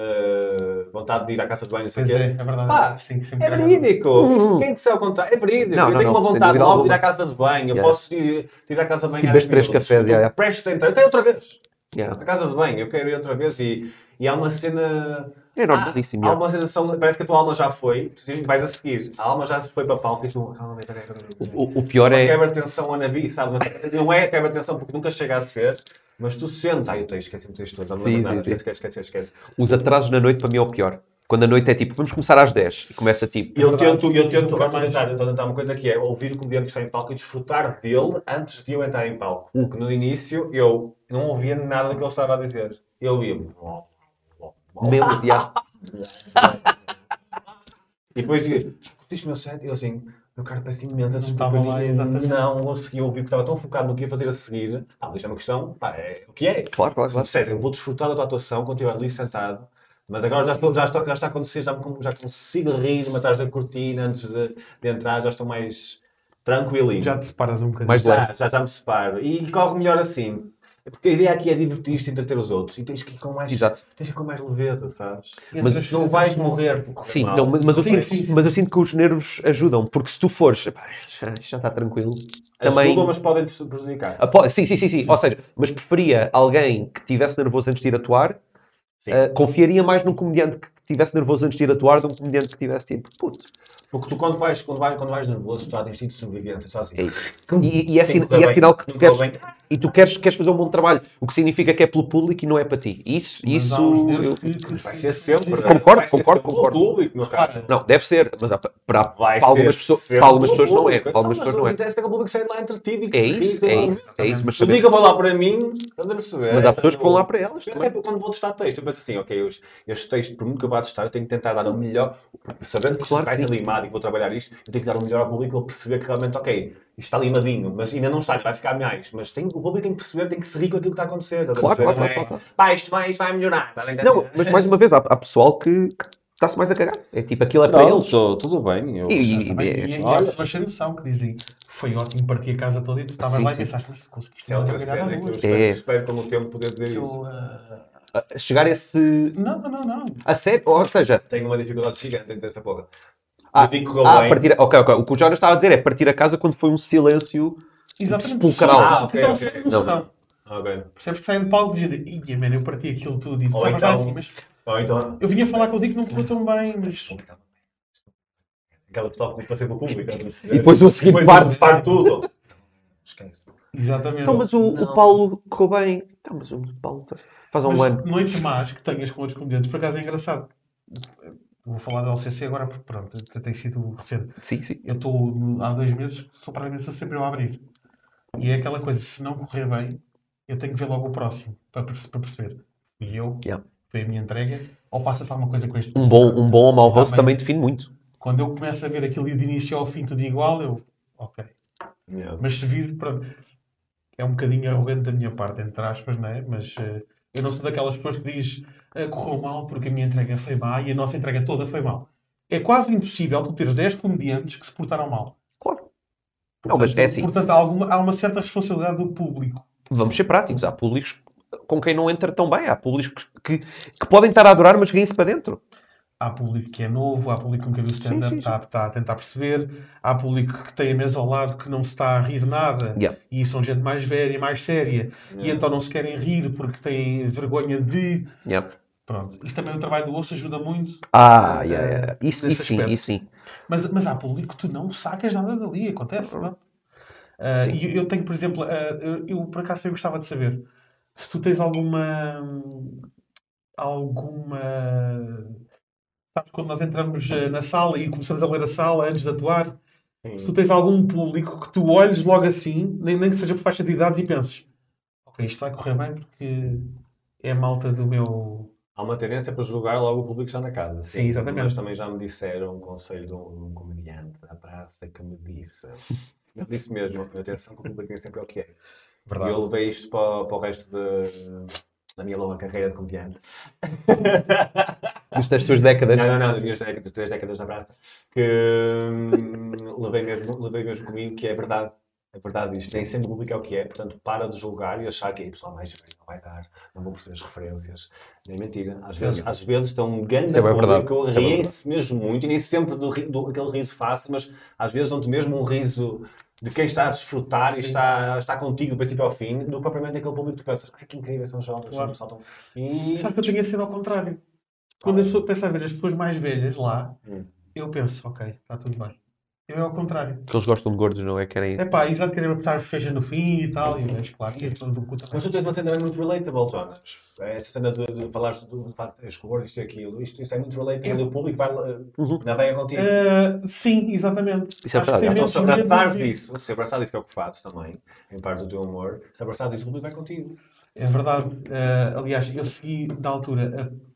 uh, vontade de ir à casa de banho, não sei o quê. é, é verdade. Pá, Sim, sempre É verídico! Hum. Quem disser ao contrário? É verídico! Não, eu não, tenho não, uma vontade logo de ir à casa de banho. Eu Yeah. posso ir, ir à casa de banho. 10 três minutos. cafés, Eu yeah, yeah. Prestes a entrar. Eu quero outra vez. Yeah. À casa de banho. Eu quero ir outra vez. E, e há uma cena. É normalíssimo. Há yeah. uma sensação, parece que a tua alma já foi, tu vais a seguir. A alma já se foi para palco e tu, peraí. O, o pior é. quebra tensão a navi, sabe? Não é quebra tensão porque nunca chega a ser, mas tu sentes, ai eu tenho, esqueci-me disto todo, não me nada, esquece, esquece, esquece. Os atrasos na noite para mim é o pior. Quando a noite é tipo, vamos começar às 10 e começa tipo. Eu tento, eu tento, agora mais. tentar, então tentar uma coisa que é ouvir o comediante que está em palco e desfrutar dele antes de eu entrar em palco. Porque no início eu não ouvia nada do que ele estava a dizer. Eu ouvia. Meu, yeah. [laughs] E depois curtiste o meu set? E ele assim, meu cara, peço imensa desculpa, eu lá, exatamente. não consegui ouvir, porque estava tão focado no que ia fazer a seguir. Ah, isto é uma questão, pá, é o que é. Claro, claro, claro. Sério, eu vou desfrutar da tua atuação quando estiver ali sentado, mas agora já, estou, já, estou, já está a acontecer, já, me- já consigo rir-me atrás da cortina antes de, de entrar, já estou mais tranquilinho. Já te separas um bocadinho. Mais já, já, já me separo. E corre melhor assim. Porque a ideia aqui é divertir-te, entreter os outros. E tens que ir com mais, Exato. tens que ir com mais leveza, sabes? Mas Não vais morrer por Sim, mal. não, mas, mas eu Sim, sinto, sim, sim. mas eu sinto que os nervos ajudam, porque se tu fores, epá, já, já está tranquilo, também. Ajudam, mas podem te prejudicar. Ah, sim, sim, sim, sim, Ou seja, mas preferia alguém que tivesse nervoso antes de ir atuar, Sim. ah, confiaria mais num comediante que tivesse nervoso antes de ir atuar do que um comediante que tivesse tipo, puto, Porque tu, quando vais, quando vais, quando vais nervoso, tu já tens tido sobrevivência, só assim. é isso. E, e é, Sim, sin- correu e é sinal que tu não queres, e tu queres, queres fazer um bom trabalho, o que significa que é pelo público e não é para ti. Isso, Mas isso eu- que- Vai se- ser sempre. Concordo, vai ser concordo, sempre concordo. Público, meu cara. Não, deve ser, mas para, Vai para algumas, ser pessoas, para algumas pessoas não é. Para algumas Então, pessoas mas não é. interessa que o público saia de lá entretido e que É se isso, é não. isso, é isso, mas saber- liga, vou lá para mim, estás a perceber? Mas há pessoas que vão lá para elas. Até quando vou testar texto, eu penso assim, ok, este, texto, por muito que eu vá testar, eu tenho que tentar dar o melhor, sabendo que isto Claro vai ser limado e vou trabalhar isto, eu tenho que dar o melhor ao público para ele perceber que realmente, ok, isto está limadinho, mas ainda não está, vai ficar mais. Mas tem, o público tem que perceber, tem que se rir com aquilo que está a acontecer. estás a Claro, perceber? claro, Não claro, é, claro, Pá, isto vai, isto vai melhorar. entender? Não, mas mais uma vez, há, há pessoal que, que está-se mais a cagar. É tipo, aquilo é para Não, eles. tô- tudo bem. Eu, E- Também, e, e olha- há pessoas sem noção que dizem foi ótimo, parti a casa toda e tu estavas Sim, lá e pensaste, mas conseguiste é outra cena na que eu espero, É. espero com o tempo poder dizer Eu, isso. A- Chegar a esse. Não, não, não. A sério, ou seja, Tenho uma dificuldade gigante em dizer essa porra. Ah, ah, bem. partir, ok, ok. O que o Jonas estava a dizer é partir a casa quando foi um silêncio. Exatamente. Sepulcral. Ah, que ok, estão ok. sem Não. noção. Ok. Percebes que saem de palco e dizem, ia, man, eu parti aquilo tudo e tu estavas então- assim, mas Ou então. eu vinha falar contigo que não correu tão bem, mas Aquela que toca para ser para o público. perceber? E depois o seguinte parte. parte tudo. Esquece. exatamente. Então, mas o, Não. o Paulo correu bem. Então, mas o Paulo faz um Mas ano. noites más que tenhas com outros comediantes, por acaso é engraçado. Vou falar da LCC agora porque pronto, tem sido recente. Sim, sim. Eu estou há dois meses, sou praticamente sempre eu a abrir. E é aquela coisa, se não correr bem, eu tenho que ver logo o próximo para, para perceber. E eu, Yeah. foi a minha entrega, ou passa-se alguma coisa com este. Um bom, um bom ou mau host Também. também define muito. Quando eu começo a ver aquilo de início ao fim tudo igual, eu, ok. Yeah. Mas se vir, pronto, é um bocadinho arrogante da minha parte, entre aspas, não é? Mas eh, eu não sou daquelas pessoas que diz "Ah, correu mal porque a minha entrega foi má e a nossa entrega toda foi mal. É quase impossível tu teres 10 comediantes que se portaram mal. Claro. Não, mas é assim. Portanto, há, alguma, há uma certa responsabilidade do público. Vamos ser práticos. Há públicos com quem não entra tão bem. Há públicos que, que podem estar a adorar, mas riem-se para dentro. Há público que é novo, há público que nunca viu stand-up, está, está a tentar perceber. Há público que tem a mesa ao lado que não se está a rir nada. Yeah. E são gente mais velha, mais séria. E então não se querem rir porque têm vergonha de. Yeah. Pronto. Isso também o trabalho do osso ajuda muito. Ah, Eh, yeah, yeah. Isso, isso sim, isso sim. Mas, mas há público que tu não sacas nada dali, acontece, não? Sim. e eu, tenho, por exemplo, ah, eu, eu, por acaso eu gostava de saber se tu tens alguma alguma sabes quando nós entramos ah, na sala e começamos a ler a sala antes de atuar, se tu tens algum público que tu olhes logo assim, nem, nem que seja por faixa de idades e penses, ok, isto vai correr bem porque é a malta do meu Há uma tendência para julgar logo o público que está na casa. Sim, exatamente. Mas também já me disseram um conselho de um, um comediante da praça que me disse. Ele disse mesmo, atenção que o público nem sempre é o que é. Verdade. E eu levei isto para, para o resto de- da minha longa carreira de comediante. [laughs] Dos das tuas décadas. Não, não, não, das minhas décadas, três décadas na praça. Que hum, levei, mesmo, levei mesmo comigo que é verdade. É verdade isto. Nem sempre o público é o que é. Portanto, para de julgar e achar que é pessoal mais velho não vai dar, não vou perceber as referências. Nem mentira. Às vezes, às vezes estão um grande é público, é riem-se mesmo muito, e nem sempre do, do, aquele riso fácil, mas às vezes dão-te mesmo um riso de quem está a desfrutar e Sim. está, está contigo do princípio ao fim, do propriamente aquele público que tu pensas, ai que incrível são jovens, Claro. saltam. E... Sabe que eu tenho a ser ao contrário. Quando a pessoa pensa a ver as pessoas mais velhas lá, Hum. eu penso, ok, está tudo bem. Eu é ao contrário. Porque eles gostam de gordos, não é? Querem. É pá, exato, querer apertar fecha no fim e tal, e mas claro, e é tudo do cu Mas tu tens uma cena também muito relatable, Jonas. Essa cena de, de falar de, de facto, és gordo, isto e aquilo, isto, isso é muito relatable. Eu- E o público vai uh, Uhum. navegar contigo. Ah, sim, exatamente. Isso é verdade. Então, se abraçares medo de- isso, se abraçares isso que é o que fazes também, em parte do teu humor, se abraçares isso, o público vai contigo. É verdade. Ah, aliás, eu segui na altura. a-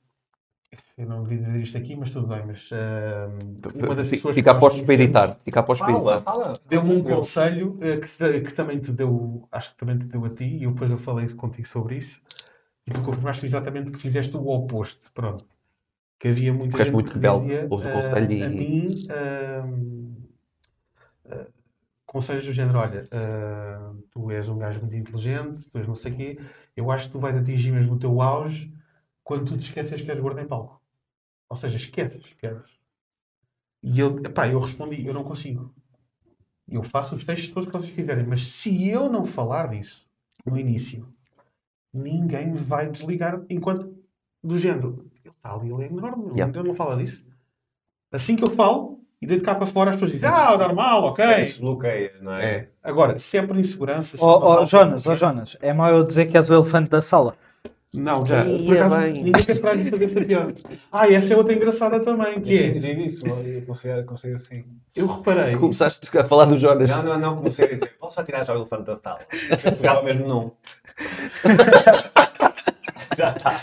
Eu não devia dizer isto aqui, mas tudo bem. Mas ah, uma das pessoas Fica que a nós postos para editar. Fica a postos para editar. fala. Deu-me um conselho eh, que, que também te deu, acho que também te deu a ti, e depois eu falei contigo sobre isso, e tu confirmaste exatamente que fizeste o oposto, pronto. Que havia muita és gente muito que rebelde, dizia, ouves o ah, conselho e- a mim, ah, ah, conselhos do género, olha, tu és um gajo muito inteligente, tu és não sei o quê, eu acho que tu vais atingir mesmo o teu auge quando tu te esqueces que és gordo em palco. Ou seja, esqueces que és. E eu, epá, eu respondi, eu não consigo. Eu faço os textos todos que vocês quiserem, mas se eu não falar disso no início, ninguém me vai desligar enquanto do género. Ele está ali, ele é enorme, ele Yeah. ainda não fala disso. Assim que eu falo, e deito cá para fora, as pessoas dizem, ah, normal, ok. Se desbloqueia, não é? É. Agora, se é por insegurança. se Ó não ó, falo, Jonas, ó Jonas, é mau eu dizer que és o elefante da sala. Não, já. Ia Por acaso, bem. ninguém quer parar de fazer essa piada. Ah, e essa é outra engraçada também, que Eu é, tive isso, eu comecei, comecei assim. eu reparei, Começaste a falar do Jonas. Não, não, não, comecei a dizer, posso só tirar já o elefante da sala? Eu pegava mesmo num. [laughs] já está.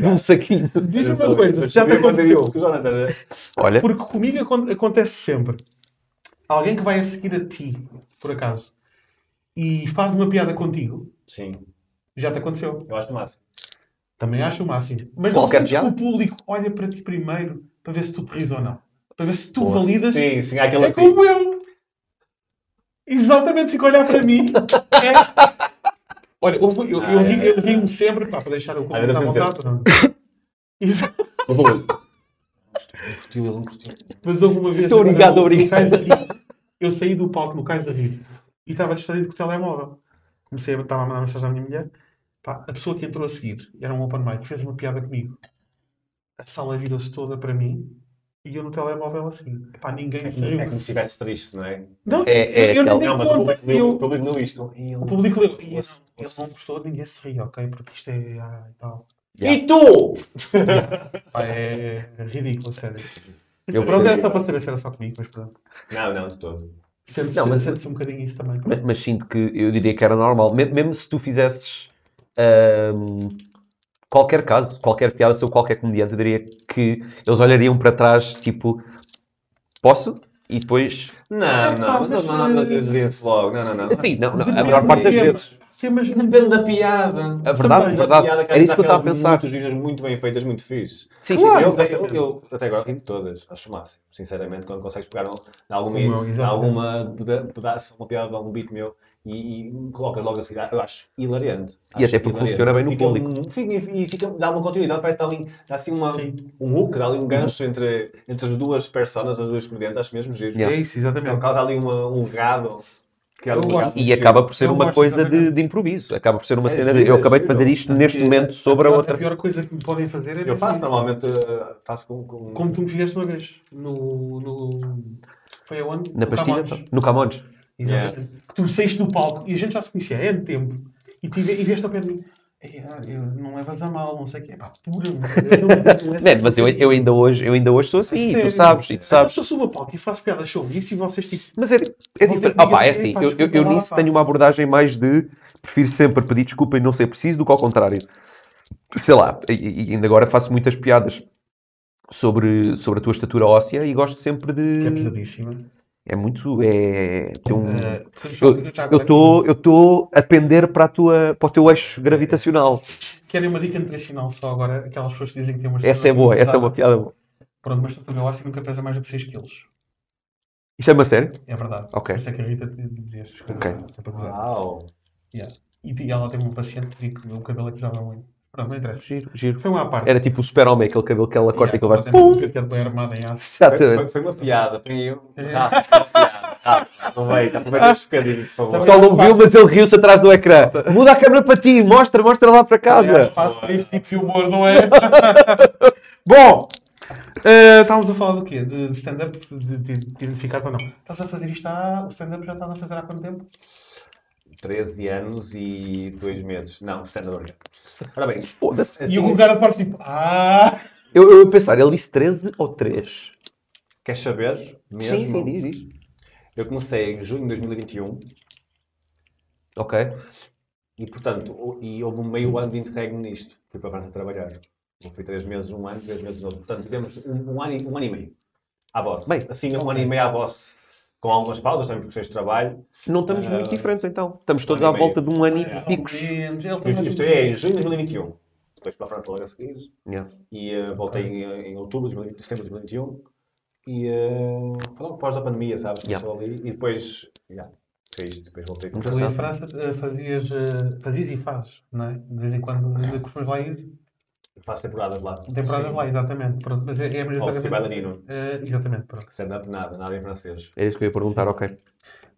De um saquinho. diz-me uma coisa, já te aconteceu. O Jonas era. Olha, Porque comigo acon- acontece sempre. Alguém que vai a seguir a ti, por acaso, e faz uma piada contigo, Sim, já te aconteceu. eu acho o máximo. Também acho o máximo. Mas Qualquer não sentes que piada? o público olha para ti primeiro para ver se tu te rires ou não. Para ver se tu validas. Sim, sim, há aquele É como eu. Exatamente, a olhar para mim. É. Olha, eu, eu, eu, Ah, ri- é. eu ri-me sempre pá, para deixar o Ah, convidado à vontade. não. Rui. Curtiu, ele não curtiu. Mas houve uma vez. Muito obrigado, no- no obrigado. Cais da Rir, Eu saí do palco no Cais da Rir e estava distraído com o telemóvel. Comecei a, estava a mandar mensagem à minha mulher. Pá, a pessoa que entrou a seguir, era um open mic, fez uma piada comigo. A sala virou-se toda para mim e eu no telemóvel assim. Pá, ninguém É riu. é como se estivesse triste, não é? Não, É- é eu, Não, mas o público leu, Eu- o público leu isto. E O ele... público leu. E ele, ele não gostou, ninguém se ri, ok? Porque isto é. Ah, e tal. E tu? Pá, é, é ridículo, sério. Eu Pronto, era só para saber se era só comigo, mas pronto. Não, não, de todo. Sente-se sente-se um bocadinho isso também. mas, mas sinto que eu diria que era normal. Me- Mesmo se tu fizesses ahm, qualquer caso, qualquer piada sobre qualquer comediante, eu diria que eles olhariam para trás, tipo, posso? E depois. Não, não, mas mas, não, não, mas eles dizem-se logo. Não, não, não. Sim, não, não, a Depende maior parte das vezes. tema. Temas Depende da piada. A verdade, a verdade. Era isso que eu estava a pensar. Muitas giras muito bem feitas, muito fixe. Sim, Claro. sim, sim. Eu, eu, eu até agora de todas, acho o máximo. Sinceramente, quando consegues pegar um, alguma, alguma peda- pedaço, uma piada de algum beat meu e, e colocas logo a seguir, eu acho hilariante. E Acho até porque hilariante. funciona bem no Fica público. um- fica- e fica, dá uma continuidade, parece que dá, ali, dá assim uma, Sim. um hook, dá ali um gancho entre, entre as duas personas, as duas comediantes, acho mesmo giro. Yeah. É isso, Então, exatamente. causa ali uma, um gado. Que é um E giro. acaba por ser Eu uma coisa de, exatamente. de improviso. Acaba por ser uma É cena de. Eu é acabei de fazer isto neste Porque momento sobre a pior- outra. A pior coisa que me podem fazer é Eu faço isso. normalmente, eh, faço com. com... Como tu me fizeste uma vez. No. no... Foi aonde? Na No pastilha? Camões. No Camões. Exatamente. Que tu saíste do palco e a gente já se conhecia há N tempo e, tive, e vieste ao pé de mim. "Ei, ah, não levas a mal, não sei o quê. Pá, pura. é mas eu, eu, ainda hoje, eu ainda hoje sou assim, e tu sabes, e tu sabes. Então, eu subo a palco e faço piadas sobre isso e vocês tipo. Mas é, é diferente. que Opa, é assim, pá, eu, eu, eu nisso pá. tenho uma abordagem mais de prefiro sempre pedir desculpa e não ser preciso do que ao contrário. Sei lá, e, e ainda agora faço muitas piadas sobre, sobre a tua estatura óssea e gosto sempre Que é de. pesadíssima. É muito. É, tem um- já eu estou eu estou a pender para, a tua, para o teu eixo gravitacional. Querem uma dica nutricional só agora? Aquelas pessoas que dizem que têm uma Essa é boa, essa é uma piada boa. Pronto, mas tu óssea nunca pesa mais do que 6 kg. Isto é uma série? É verdade. Ok. Por isso é que a Rita dizia estas coisas. Ok. é. Uau! Yeah. E, e ela teve um paciente que dizia que o cabelo é que pesava muito. Pronto, não interessa. Giro, giro. Foi uma à parte. Era tipo o super-homem, aquele cabelo que ela corta e que ele vai. Pum! um penteado bem armado em aço. Foi, Exatamente. foi, foi uma piada, apanhei eu. É. Rápido, uma piada. Rápido. Aproveita, aproveita este bocadinho, por O favor. pessoal não viu, mas ele riu-se atrás do ecrã. Muda a câmera para ti, mostra, mostra lá para casa. espaço para este tipo de humor, não é? [laughs] Bom, eh, estávamos a falar do quê? De stand-up, de, de, de identificado ou não? Estás a fazer isto há... O stand-up já estás a fazer há quanto tempo? 13 anos e 2 meses. Não, orgânico. Ora bem, Foda-se. E o cara de parte tipo, ah... Eu, eu ia pensar, ele disse 13 ou 3? queres saber mesmo? Sim, sim, diz, diz. Eu comecei em junho de 2021 Ok. e, portanto, e houve um meio ano de interregno nisto. Fui para a França trabalhar. Eu fui 3 meses, um ano, 3 meses, outro. Portanto, tivemos um, um ano, e- um ano e meio à bosse. Bem, assim, um ano e meio à bosse. Com algumas pausas, também por questões de trabalho. Não estamos Ah, muito diferentes então. Estamos todos um à meio. volta de um ano e É, picos. Eu também- estreiei em junho de 2021. Depois para a França logo a seguir. Yeah. E eh, voltei em, em outubro de 2020, setembro de 2021. E uh, foi logo após a pandemia, sabes? Ali. E depois, yeah. Depois voltei com Tu em França eh, fazias, fazias e fazes, não é? De vez em quando costumas lá ir. Faço temporadas lá. Temporadas Sim. lá, exatamente. Pronto, mas é, é Ou majoritariamente. bailarino. Eh, exatamente, pronto. Stand-up, nada, nada em francês. Era isso que eu ia perguntar, ok.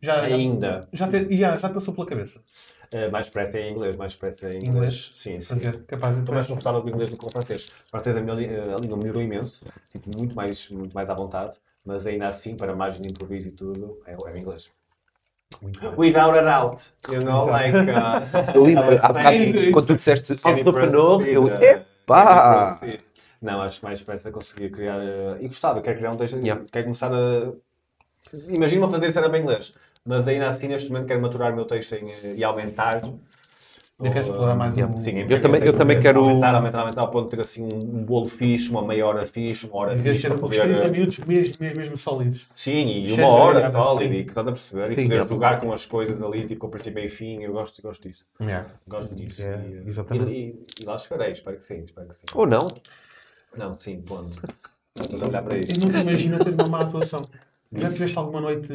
Já, já, Ainda. já, te, já, já te passou pela cabeça Eh, mais depressa é em inglês, mais depressa é em Inglês? inglês. Sim, sim. fazer, capaz de Estou mais confortável com o inglês do que com o francês. O francês, a, minha, a língua melhorou imenso, sinto muito mais, muito mais à vontade, mas ainda assim, para margem de improviso e tudo, é, é o inglês. Muito bem. Without a doubt, you know, like... Uh, [laughs] Eu [laughs] há bocado, quando tu disseste entrepreneur, eu. Any person. Não, acho que mais depressa conseguia criar. uh, e gostava, quero criar um texto. Yeah. Quero começar a. Imagino-me a fazer isso era bem inglês, mas ainda assim, neste momento, quero maturar o meu texto em, uh, e aumentar. Ainda queres explorar mais Yeah. um- Sim, Eu também- eu também quero- Aumentar, aumentar, aumentar, ao ponto de ter assim um, um bolo fixe, uma meia hora fixe, uma hora fixe para poder. 30 uh, minutos mesmo, mesmo, mesmo sólidos. Sim, e Cheio uma hora sólida, e que estás a perceber, Sim, e poder yeah. jogar com as coisas ali, tipo, com princípio e fim, eu gosto, gosto disso. Gosto disso. É, e, uh, exatamente. E, e- e lá chegarei, espero que sim, espero que sim. Ou não? Não, sim, ponto. Vamos olhar para Eu isso. nunca imagino ter uma má atuação. [laughs] Já tiveste alguma noite.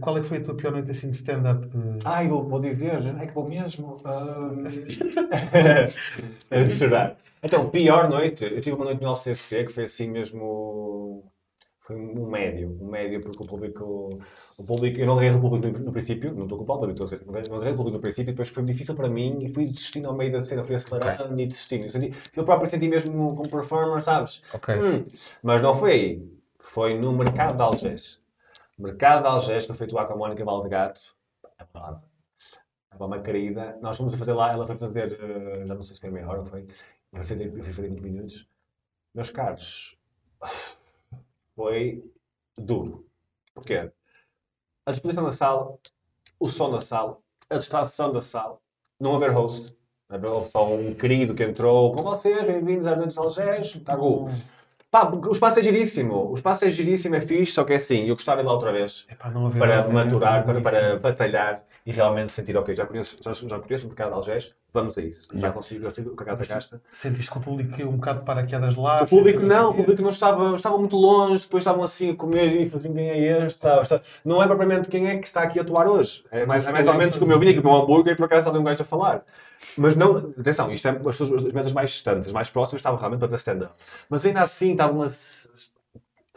Qual é que foi a tua pior noite assim de stand-up? Ai, vou, vou dizer, é que vou mesmo. [laughs] é de chorar. Então, pior noite, eu tive uma noite no LCC que foi assim mesmo. Foi um médio, um médio, porque o público. O público eu não ganhei o público no, no princípio, não estou com o público, estou a dizer, não ganhei o público no princípio, depois foi difícil para mim e fui desistindo ao meio da cena, fui acelerando e desistindo. Eu, senti, eu próprio senti mesmo como performer, sabes? Ok. Hum, mas não foi aí. Foi no mercado de Algés. Mercado de Algés, que eu fui atuar com a Mónica Valdegato. É verdade. Estava uma querida. Nós fomos a fazer lá, ela foi fazer, eh, já não sei se foi meia hora ou foi. Eu fui fazer, fazer 20 minutos. Meus caros, foi duro. Porquê? A disposição da sala, o som da sala, a distração da sala, não haver host. Houve só um querido que entrou com vocês, bem-vindos às Noites de Algés, cagou. Pá, o espaço é giríssimo, o espaço é giríssimo, é fixe, só que é assim, eu gostava de ir lá outra vez. Epá, não para maturar, para, para batalhar e realmente sentir, ok, já conheço, já, já conheço o mercado de Algés, vamos a isso. Já consigo, eu sei o que a casa gasta. Sentiste que o público um bocado paraquedas lá? O público não, o é. público não estava, estava muito longe, depois estavam assim a comer e faziam quem é este, sabe? Está- Não é propriamente quem é que está aqui a atuar hoje. É mais, é mais ou menos como eu vim aqui para um hambúrguer e por acaso ali um gajo a falar. Mas não, atenção, isto é as, mesas mais distantes, as mais próximas estavam realmente para stand-up. Mas ainda assim estavam a,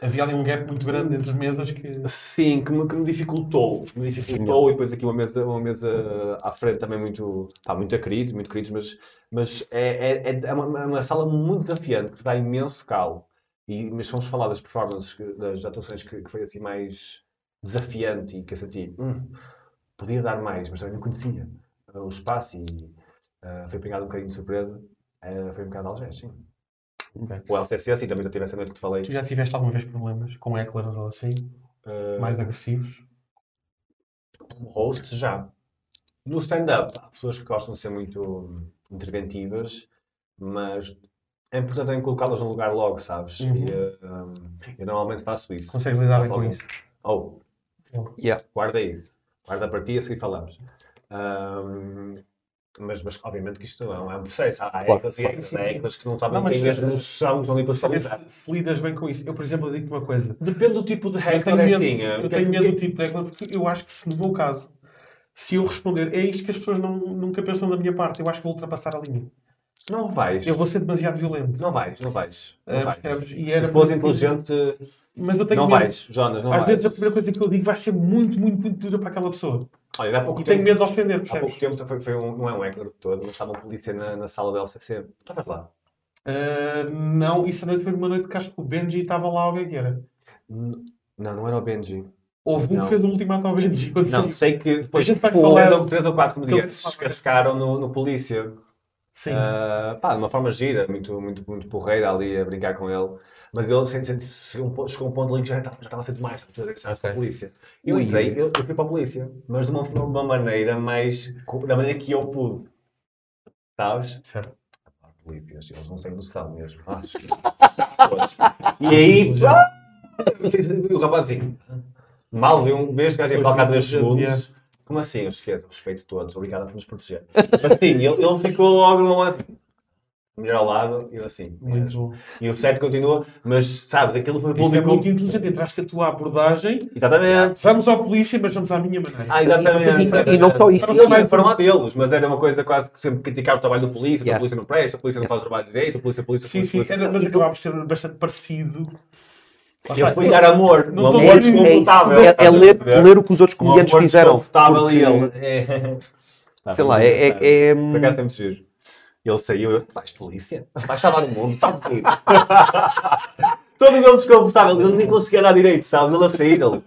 Havia ali um gap muito grande entre as mesas que. Sim, que me, que me dificultou. Me dificultou e depois aqui uma mesa, uma mesa à frente também muito, pá, muito queridos, muito queridos, mas, mas é, é, é- é uma, é uma sala muito desafiante, que te dá imenso calo. E, mas vamos falar das performances, das atuações que, que foi assim mais desafiante e que eu senti, hum, podia dar mais, mas também não conhecia uh, o espaço e uh, foi pegado um bocadinho de surpresa. Uh, foi um bocado de Algés, sim. Ok. O LCC, assim, também já tive essa noite que te falei. Tu já tiveste alguma vez problemas com hecklers ou assim? Uh, Mais agressivos? como host já. No stand-up, há pessoas que gostam de ser muito interventivas, mas é importante também colocá-las no lugar logo, sabes? Uhum. E, eh, um, eu normalmente faço isso. Consegues lidar bem com logo. isso? Oh, Yeah. guarda isso. Guarda para ti, a seguir falamos. Um, mas, mas, obviamente, que isto não é um processo. Há Claro. e que não sabem Não, mas, têm mesmo eh, noção, estão ali para Saber se, lidas bem com isso. Eu, por exemplo, eu digo-te uma coisa. Depende do tipo de Eu tenho é medo, assim. eu é tenho que- medo do tipo de heckler porque eu acho que se no meu caso, se eu responder, é isto que as pessoas não, nunca pensam da minha parte, eu acho que vou ultrapassar a linha. Não vais. Eu vou ser demasiado violento. Não vais, não vais. Não Ah, vais. E era inteligente, Mas eu tenho não medo. vais. Jonas, não Às vais. vezes a primeira coisa que eu digo vai ser muito, muito, muito dura para aquela pessoa. Olha, há pouco E tenho tempo, medo de ofender, há pouco tempo foi, foi um, não é um heckler de todo, mas estava um polícia na, na sala da LCC. Estavas lá? Ah, não, isso a noite foi uma noite que acho que o Benji estava lá alguém que era. Não, não era o Benji. Houve um que fez um ultimato ao Benji quando Não, saiu. sei que depois A gente vai três ou, três ou quatro comediantes Então, descascaram no, no polícia. Sim. Ah, pá, de uma forma gira, muito, muito, muito porreira ali a brincar com ele. Mas ele sente, sente, chegou, chegou a um ponto ali que já estava, já estava a ser demais, já estava a polícia. Eu entrei, eu, eu fui para a polícia, mas de uma, de uma maneira mais. da maneira que eu pude. Sabes? Certo. Ah, polícias, eles não têm noção mesmo. Todos. [laughs] e aí, pá, o rapazinho, mal viu um vez que ia para cá 3 segundos. Como assim? Eu esqueço, respeito todos, obrigado por nos proteger. Mas sim, ele, ele ficou logo. Mulher ao lado, e eu assim. Muito bom. E o set continua, mas sabes, aquilo foi Isto é público. muito inteligente. Entraste com a tua abordagem. Exatamente. Vamos à polícia, mas vamos à minha maneira. Ah, exatamente. E- e não só isso. Eles mais foram lá deles, mas era uma coisa quase que sempre criticar o trabalho do polícia, que Yeah. a polícia não presta, a polícia não faz o trabalho direito, a polícia, a polícia, a sim, polícia. sim, polícia. era, mas acabava por ser bastante parecido. Eu está. fui dar amor, Não um estou amor a É, é, desconfortável. É- é ler, ler o que os outros comediantes fizeram. desconfortável e ele. É... Sei lá, é- é- é- Por acaso foi muito giro. Ele saiu, eu, vais polícia? Vais salvar o mundo? Está rir. [laughs] Todo ele desconfortável, ele nem conseguia dar direito, sabe? Ele a sair, ele.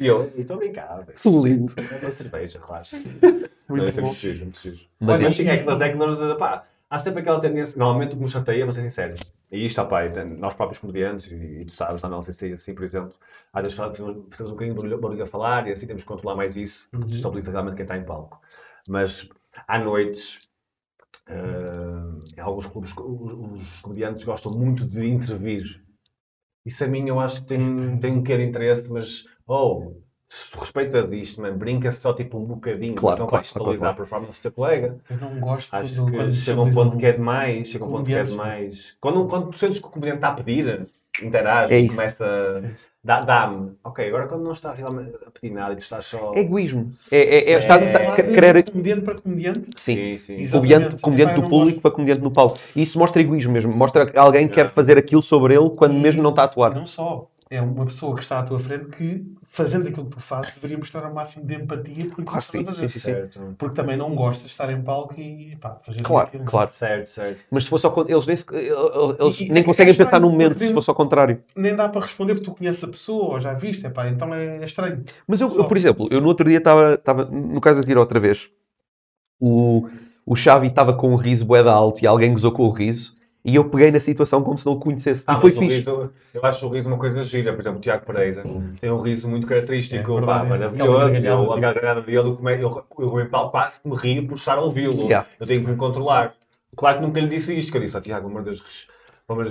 E eu, "E estou a brincar, velho. Lindo. É uma cerveja, relaxa. Muito Não, isso é bom. muito giro, muito giro. Mas Mas, é que nós, é que nós, pá, há sempre aquela tendência, normalmente o que me chateia, vou ser sincero, e isto, pá, nós próprios comediantes, e, e tu sabes, na nossa CC, assim, por exemplo, às vezes precisamos, precisamos um bocadinho de barulho, barulho a falar, e assim temos que controlar mais isso, porque destabiliza realmente quem está em palco. Mas há noites, em alguns clubes, os, os comediantes gostam muito de intervir. Isso a mim eu acho que tem, tem um quê de interesse, mas, oh, se tu respeitas isto, man, brinca só tipo um bocadinho, Claro, não claro, vais claro, estabilizar claro. a performance do teu colega. Eu não gosto Acho quando, que quando chega um ponto que é demais, chega um ponto que é demais. Quando, quando tu sentes que o comediante está a pedir, interage, É começa, dá- dá-me. ok, agora quando não está realmente a pedir nada e tu estás só... É egoísmo. É, é, é, está, É. querer. comediante para comediante. Sim. Sim, sim. Comediante, comediante do público para comediante no palco. Isso mostra egoísmo mesmo. Mostra que alguém quer É. fazer aquilo sobre ele quando mesmo não está a atuar. não só. É uma pessoa que está à tua frente que, fazendo aquilo que tu fazes, deveria mostrar o máximo de empatia por aquilo Ah, sim, sim, sim. Certo. Porque também não gostas de estar em palco e pá, fazer Claro, aquilo. claro. Certo, certo. Mas se fosse ao eles nem, se- eles E- nem é conseguem estranho, pensar no momento porque- se fosse ao contrário. Nem dá para responder porque tu conheces a pessoa ou já viste, epá, então é, é estranho. Mas eu, eu, por exemplo, eu no outro dia estava, estava no caso de ir outra vez, o, o Xavi estava com um riso bué alto e alguém gozou com o riso e eu peguei na situação como se não o conhecesse. Ah, e foi fixe. riso, eu acho o riso uma coisa gira. Por exemplo, o Tiago Pereira tem um riso muito característico, É, pá, é. maravilhoso. Tipo- a gargalhada dele, eu, come- eu, eu, eu quase me rio por estar a ouvi-lo. Yeah. Eu tenho que me controlar. Claro que nunca lhe disse isto, que eu disse, ó Tiago, de Deus,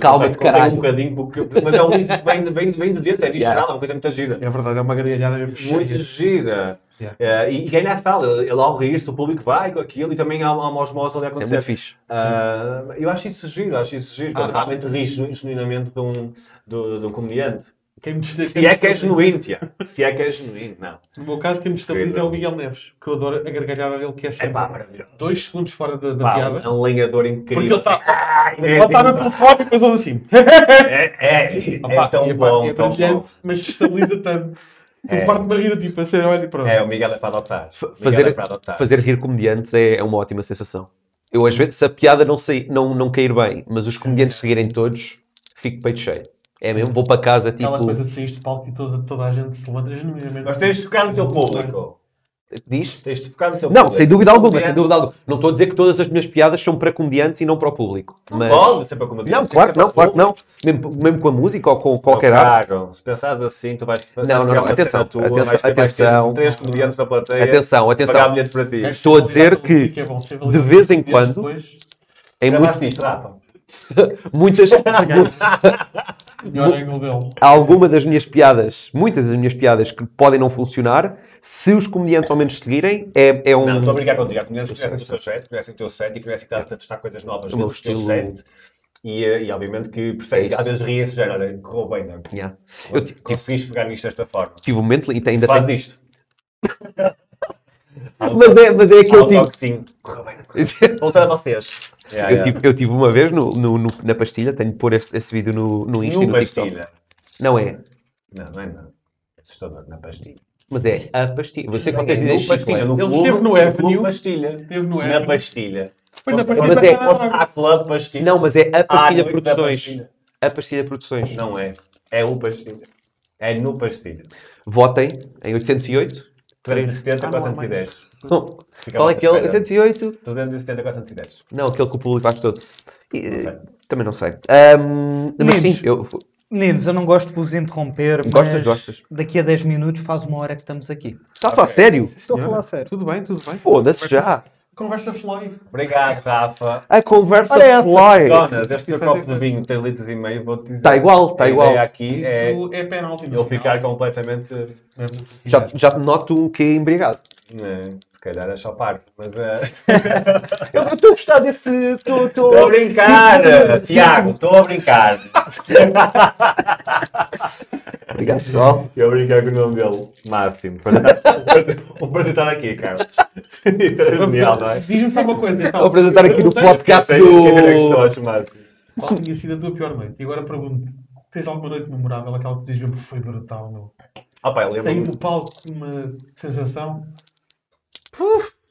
Calma-te, contei- contei caralho. um bocadinho, porque, mas é um riso que vem, de- vem, de- vem de dentro, é visceral, Yeah. é uma coisa muito gira. É verdade, é uma gargalhada mesmo Muito cheia. gira. Yeah. Eh, e, e ganha a sala, ele, ao rir-se, o público vai com aquilo e também há, uma osmose ali a Isso é acontecer. muito fixe. Ah, eu acho isso giro, acho isso giro, quando Ah, ah. realmente genu- genuinamente de um, de, de um comediante. Quem me Se é que é genuíno, tia. Se é que é genuíno, não. No meu caso, quem me estabiliza é o Miguel Neves, que eu adoro a gargalhada dele, que é É sempre pá, maravilhoso. dois segundos fora da, da Pá, piada. é um lenhador Porque incrível. ele está Ai, ele está no telefone e depois assim. É, é, [laughs] é Opá, tão e, bom, é tão bom. mas estabiliza tanto. É. [laughs] É. Parte-me a rir, tipo, a sério, olha, pronto. É, o Miguel é para adotar. Fazer, é para adotar. fazer rir comediantes é, é uma ótima sensação. Eu, às vezes, se a piada não, sair, não, não cair bem, mas os comediantes seguirem todos, fico peito cheio. É mesmo, vou para casa, tipo. Aquela coisa de sair de palco e toda, toda a gente se levanta genuinamente. Mas tens de focar no teu público. Diz? Tens de focar no teu Não, público. sem dúvida alguma, sem dúvida alguma. Não estou a dizer que todas as minhas piadas são para comediantes e não para o público. Não Mas... pode ser para comediante. Não, que claro que não, claro que não. Mesmo, mesmo com a música ou com qualquer Não, arte. Tiago, se pensares assim, tu vais Não, não, não, atenção, tua, atenção, vais ter, vais atenção. três comediantes na plateia Atenção, pagar atenção. bilhete para ti. Estou a dizer que, é bom, de vez em quando, depois, Em mu- Gravaste isto, Rafa? muitas, melhor ângulo dele. alguma das minhas piadas, muitas das minhas piadas que podem não funcionar, se os comediantes ao menos seguirem, é, é um. Não, estou a brincar contigo. Há comediantes que conhecem o teu set, conhecem o teu set e conhecem que estás a testar coisas novas O meu dentro do teu set. E, eh, e obviamente que percebem É às vezes riem-se já, olha, correu bem, não é? Yeah. Eu Conseguiste pegar nisto desta forma. tive um momento e ainda Faz tenho. isto. [laughs] Mas é, mas é aquele tipo. Correu? [laughs] Voltando a vocês. Yeah, Eu yeah. tive, eu tive uma vez no, no- no- na pastilha, tenho de pôr esse, esse vídeo no, no Insta e No pastilha. Não é, Não, não é não. É assustador, na pastilha. mas é a pastilha. Eu sei que É dizem no pastilha, no Ele esteve no Avenue. pastilha. Teve no Na pastilha. Depois na pastilha Mas é- a club pastilha. Não, mas é a À pastilha da produções. pastilha. A pastilha produções. Não é. É o pastilha. É no pastilha. Votem em 808. 370, Ah, não há 410. Não. Fica Qual é é? espera. 808? 370, 410. Não, aquele que o público faz todo. E, sei. também não sei. Ahm, mas sim, Meninos. eu, Meninos, eu não gosto de vos interromper, Gostas, mas gostas. daqui a 10 minutos faz uma hora que estamos aqui. está a falar sério? Estou a falar sério. Tudo bem, tudo bem. Foda-se já. Conversa flói. Obrigado, Rafa. A conversa Olha essa. fly. Jonas, este teu [laughs] copo de vinho, 3 litros e meio, vou-te dizer. Está igual, está a igual. ideia aqui é Isso é penalti. no ele ficar final. completamente. Já, já noto um que embriagado. né, calhar é só parque, mas eh, [laughs] Eu estou a gostar desse. Estou estou a brincar, eh, Tiago, estou a brincar. Obrigado, pessoal. Eu a brincar com o nome dele, Máximo. [laughs] Vou apresentar aqui, Carlos. Isso era genial, não é? Diz-me só uma coisa, então. Vou apresentar aqui no podcast é do. Máximo? Qual tinha sido a tua pior noite? E agora pergunto, tens alguma noite memorável, aquela que dizes mesmo que foi brutal, meu? Ah pá, eu Saí lembro-me. do palco com uma sensação...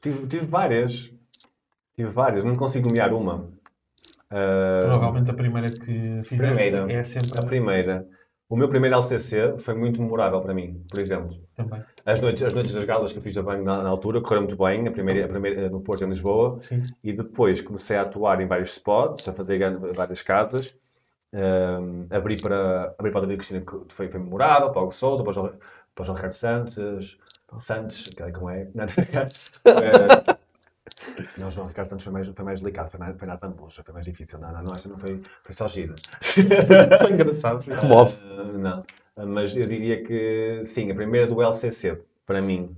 Tive, tive várias. Tive várias, não consigo nomear uma. Ah, Provavelmente a primeira que fizeste Primeira. é sempre a primeira. O meu primeiro LCC foi muito memorável para mim, por exemplo. também. As noites, as noites das galas que eu fiz a bem na, na altura correram muito bem, a primeira, a primeira no Porto em Lisboa. Sim. E depois comecei a atuar em vários spots, a fazer várias casas. Ahm, abri para, abri para a David Cristina, que foi, foi memorável, para o Hugo Souza, para o João, para o João Ricardo Santos, Santos, que é como é. [laughs] Não, Eh, [laughs] não, João Ricardo Santos foi mais, foi mais delicado, foi, mais, foi na Zambuja, foi mais difícil. Não, não, não, esta não foi, foi só gira. [laughs] Foi engraçado. Comove. Ah, não, mas eu diria que sim, a primeira do LCC, para mim.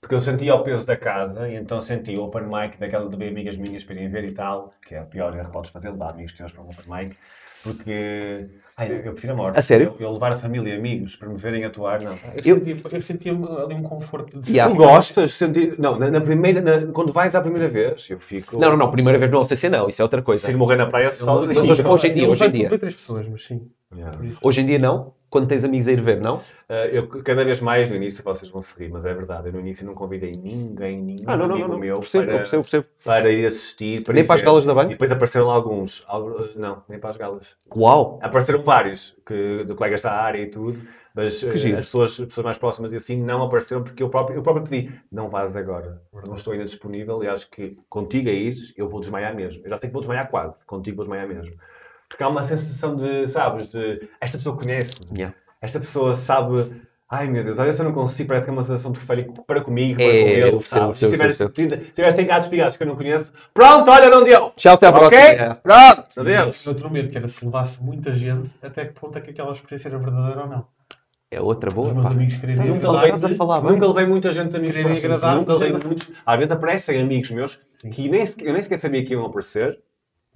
Porque eu sentia o peso da casa e então senti o open mic daquela de bem amigas minhas para irem ver e tal, que é a pior erro que podes fazer, levar amigos teus para um open mic, porque ai, eu prefiro a morte. A sério? Eu, eu levar a família e amigos para me verem atuar, não. Eu, sentia, eu sentia ali um conforto de... Yeah. Tu gostas de sentir. Não, na, na primeira, na- quando vais à primeira vez, eu fico. Não, não, não. Primeira vez no LCC não. Isso é outra coisa. Prefiro morrer na praia só. Hoje, hoje em dia, Eu hoje em dia. três pessoas, mas sim. Yeah. Hoje em dia não. Quando tens amigos a ir ver, não? Uh, eu, cada vez mais no início vocês vão se rir, mas é verdade. Eu no início não convidei ninguém, nenhum Ah, não, não, não. não. meu Percebo, para, percebo, percebo. para ir assistir. Nem ir para as galas da E banca? depois apareceram lá alguns. Não, nem para as galas. Uau! Apareceram vários, que, de colegas da área e tudo, mas giro. as pessoas, as pessoas mais próximas e assim não apareceram porque eu próprio, eu próprio pedi, não vás agora. Não estou ainda disponível e acho que contigo a ires, eu vou desmaiar mesmo. Eu já sei que vou desmaiar quase, contigo vou desmaiar mesmo. Porque há uma sensação de, sabes, de esta pessoa conhece-me. Yeah. Esta pessoa sabe. Ai meu Deus, olha se eu não consigo, parece que é uma sensação de feio para comigo, para É, com ele, percebo, sabe? Se tiveres se tiveres tem gatos pigados que eu não conheço, pronto, olha, não deu! Tchau, até Ok? próxima. Pronto! Adeus! Outro medo que era se levasse muita gente, até que ponto é que aquela experiência era verdadeira ou não. É outra boa. Os meus pá. amigos quererem Nunca levei, a falar nunca levei muita gente amigos próximos, agradar, nunca levei muitos. Às vezes aparecem amigos meus Sim. que nem, eu nem sequer sabia que iam aparecer.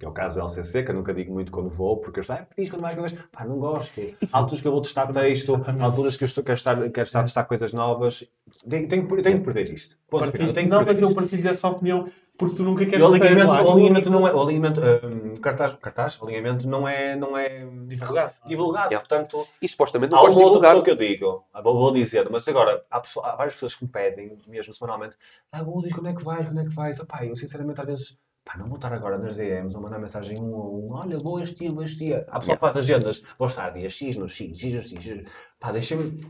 Que é o caso do LCC, que eu nunca digo muito quando vou, porque eu estou, ah, diz quando vais, quando vais. Pá, não gosto. Há alturas que eu vou testar texto, há alturas que eu estou, quero, estar, quero estar a testar coisas novas. Tenho, tenho, eu tenho que perder isto. Ponto. Partilho- tenho que não, mas eu partilho dessa opinião porque tu nunca queres o sair alinhamento, lá. o alinhamento não é. O alinhamento, hum, cartaz, cartaz, o alinhamento não é, não é Divulgado. divulgado. Yeah. Portanto, E supostamente não Há podes uma divulgar. pessoa que eu digo, ah, vou, vou dizer, mas agora há, pessoa- há várias pessoas que me pedem, mesmo semanalmente, ah, Gu, diz quando é que vais, quando é que vais? Ah, pá, eu sinceramente às vezes, pá, não vou estar agora nas DMs ou mandar mensagem um a um, olha, vou este dia, vou este dia. Há pessoa que faz agendas, vou estar dia X no X, X no X, X. Pá, deixa-me.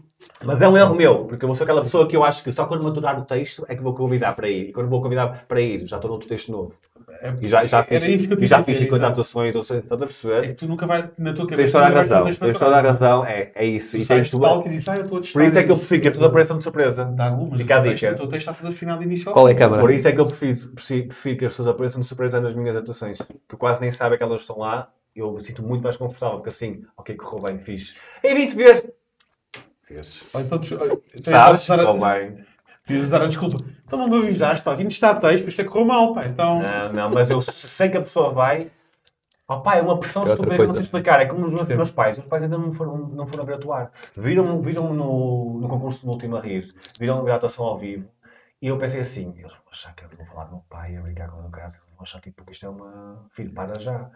Mas é um erro meu, porque eu sou aquela pessoa que eu acho que só quando maturar o texto é que vou convidar para ir. E quando vou convidar para ir, já estou noutro texto novo. É- E já, já fiz, isso que eu e já fiz dizer, 50 exato. atuações, ou seja, estás a perceber? É que tu nunca vais, na tua cabeça, Tens toda a razão, tens toda a razão, é, é isso. Tu E tens tu, palco e dizes, ah, eu estou a por isso é que eu prefiro que as pessoas apareçam de surpresa. Dá algumas, Fica a o teu texto- dica. O teu texto está afinado de início ao Qual é a fim. câmara? Por isso é que eu prefiro, que as pessoas apareçam de surpresa nas minhas atuações. Que eu quase nem sabem que elas estão lá. Eu me sinto muito mais confortável, porque assim, ok, correu bem, fiz. Ei, vim-te ver! Fez. Ou então, tu- ou- então Sabes? a- bem. Devias usar a desculpa. Então não me avisaste, pá, vim estar texto, isto é que correu mal, pá. Então, Não, não, mas eu sei que a pessoa vai. Oh, pá, é uma pressão É estúpida que eu não sei explicar. É como os meus, meus pais. Os meus pais ainda não foram, não foram ver atuar. Viram-me viram no, no concurso do Último a Rir. Viram-me ver a atuação ao vivo. E eu pensei assim: eles vão achar que eu vou falar do meu pai a brincar com o meu caso. Eles vão achar tipo que isto é uma. Filho, para já.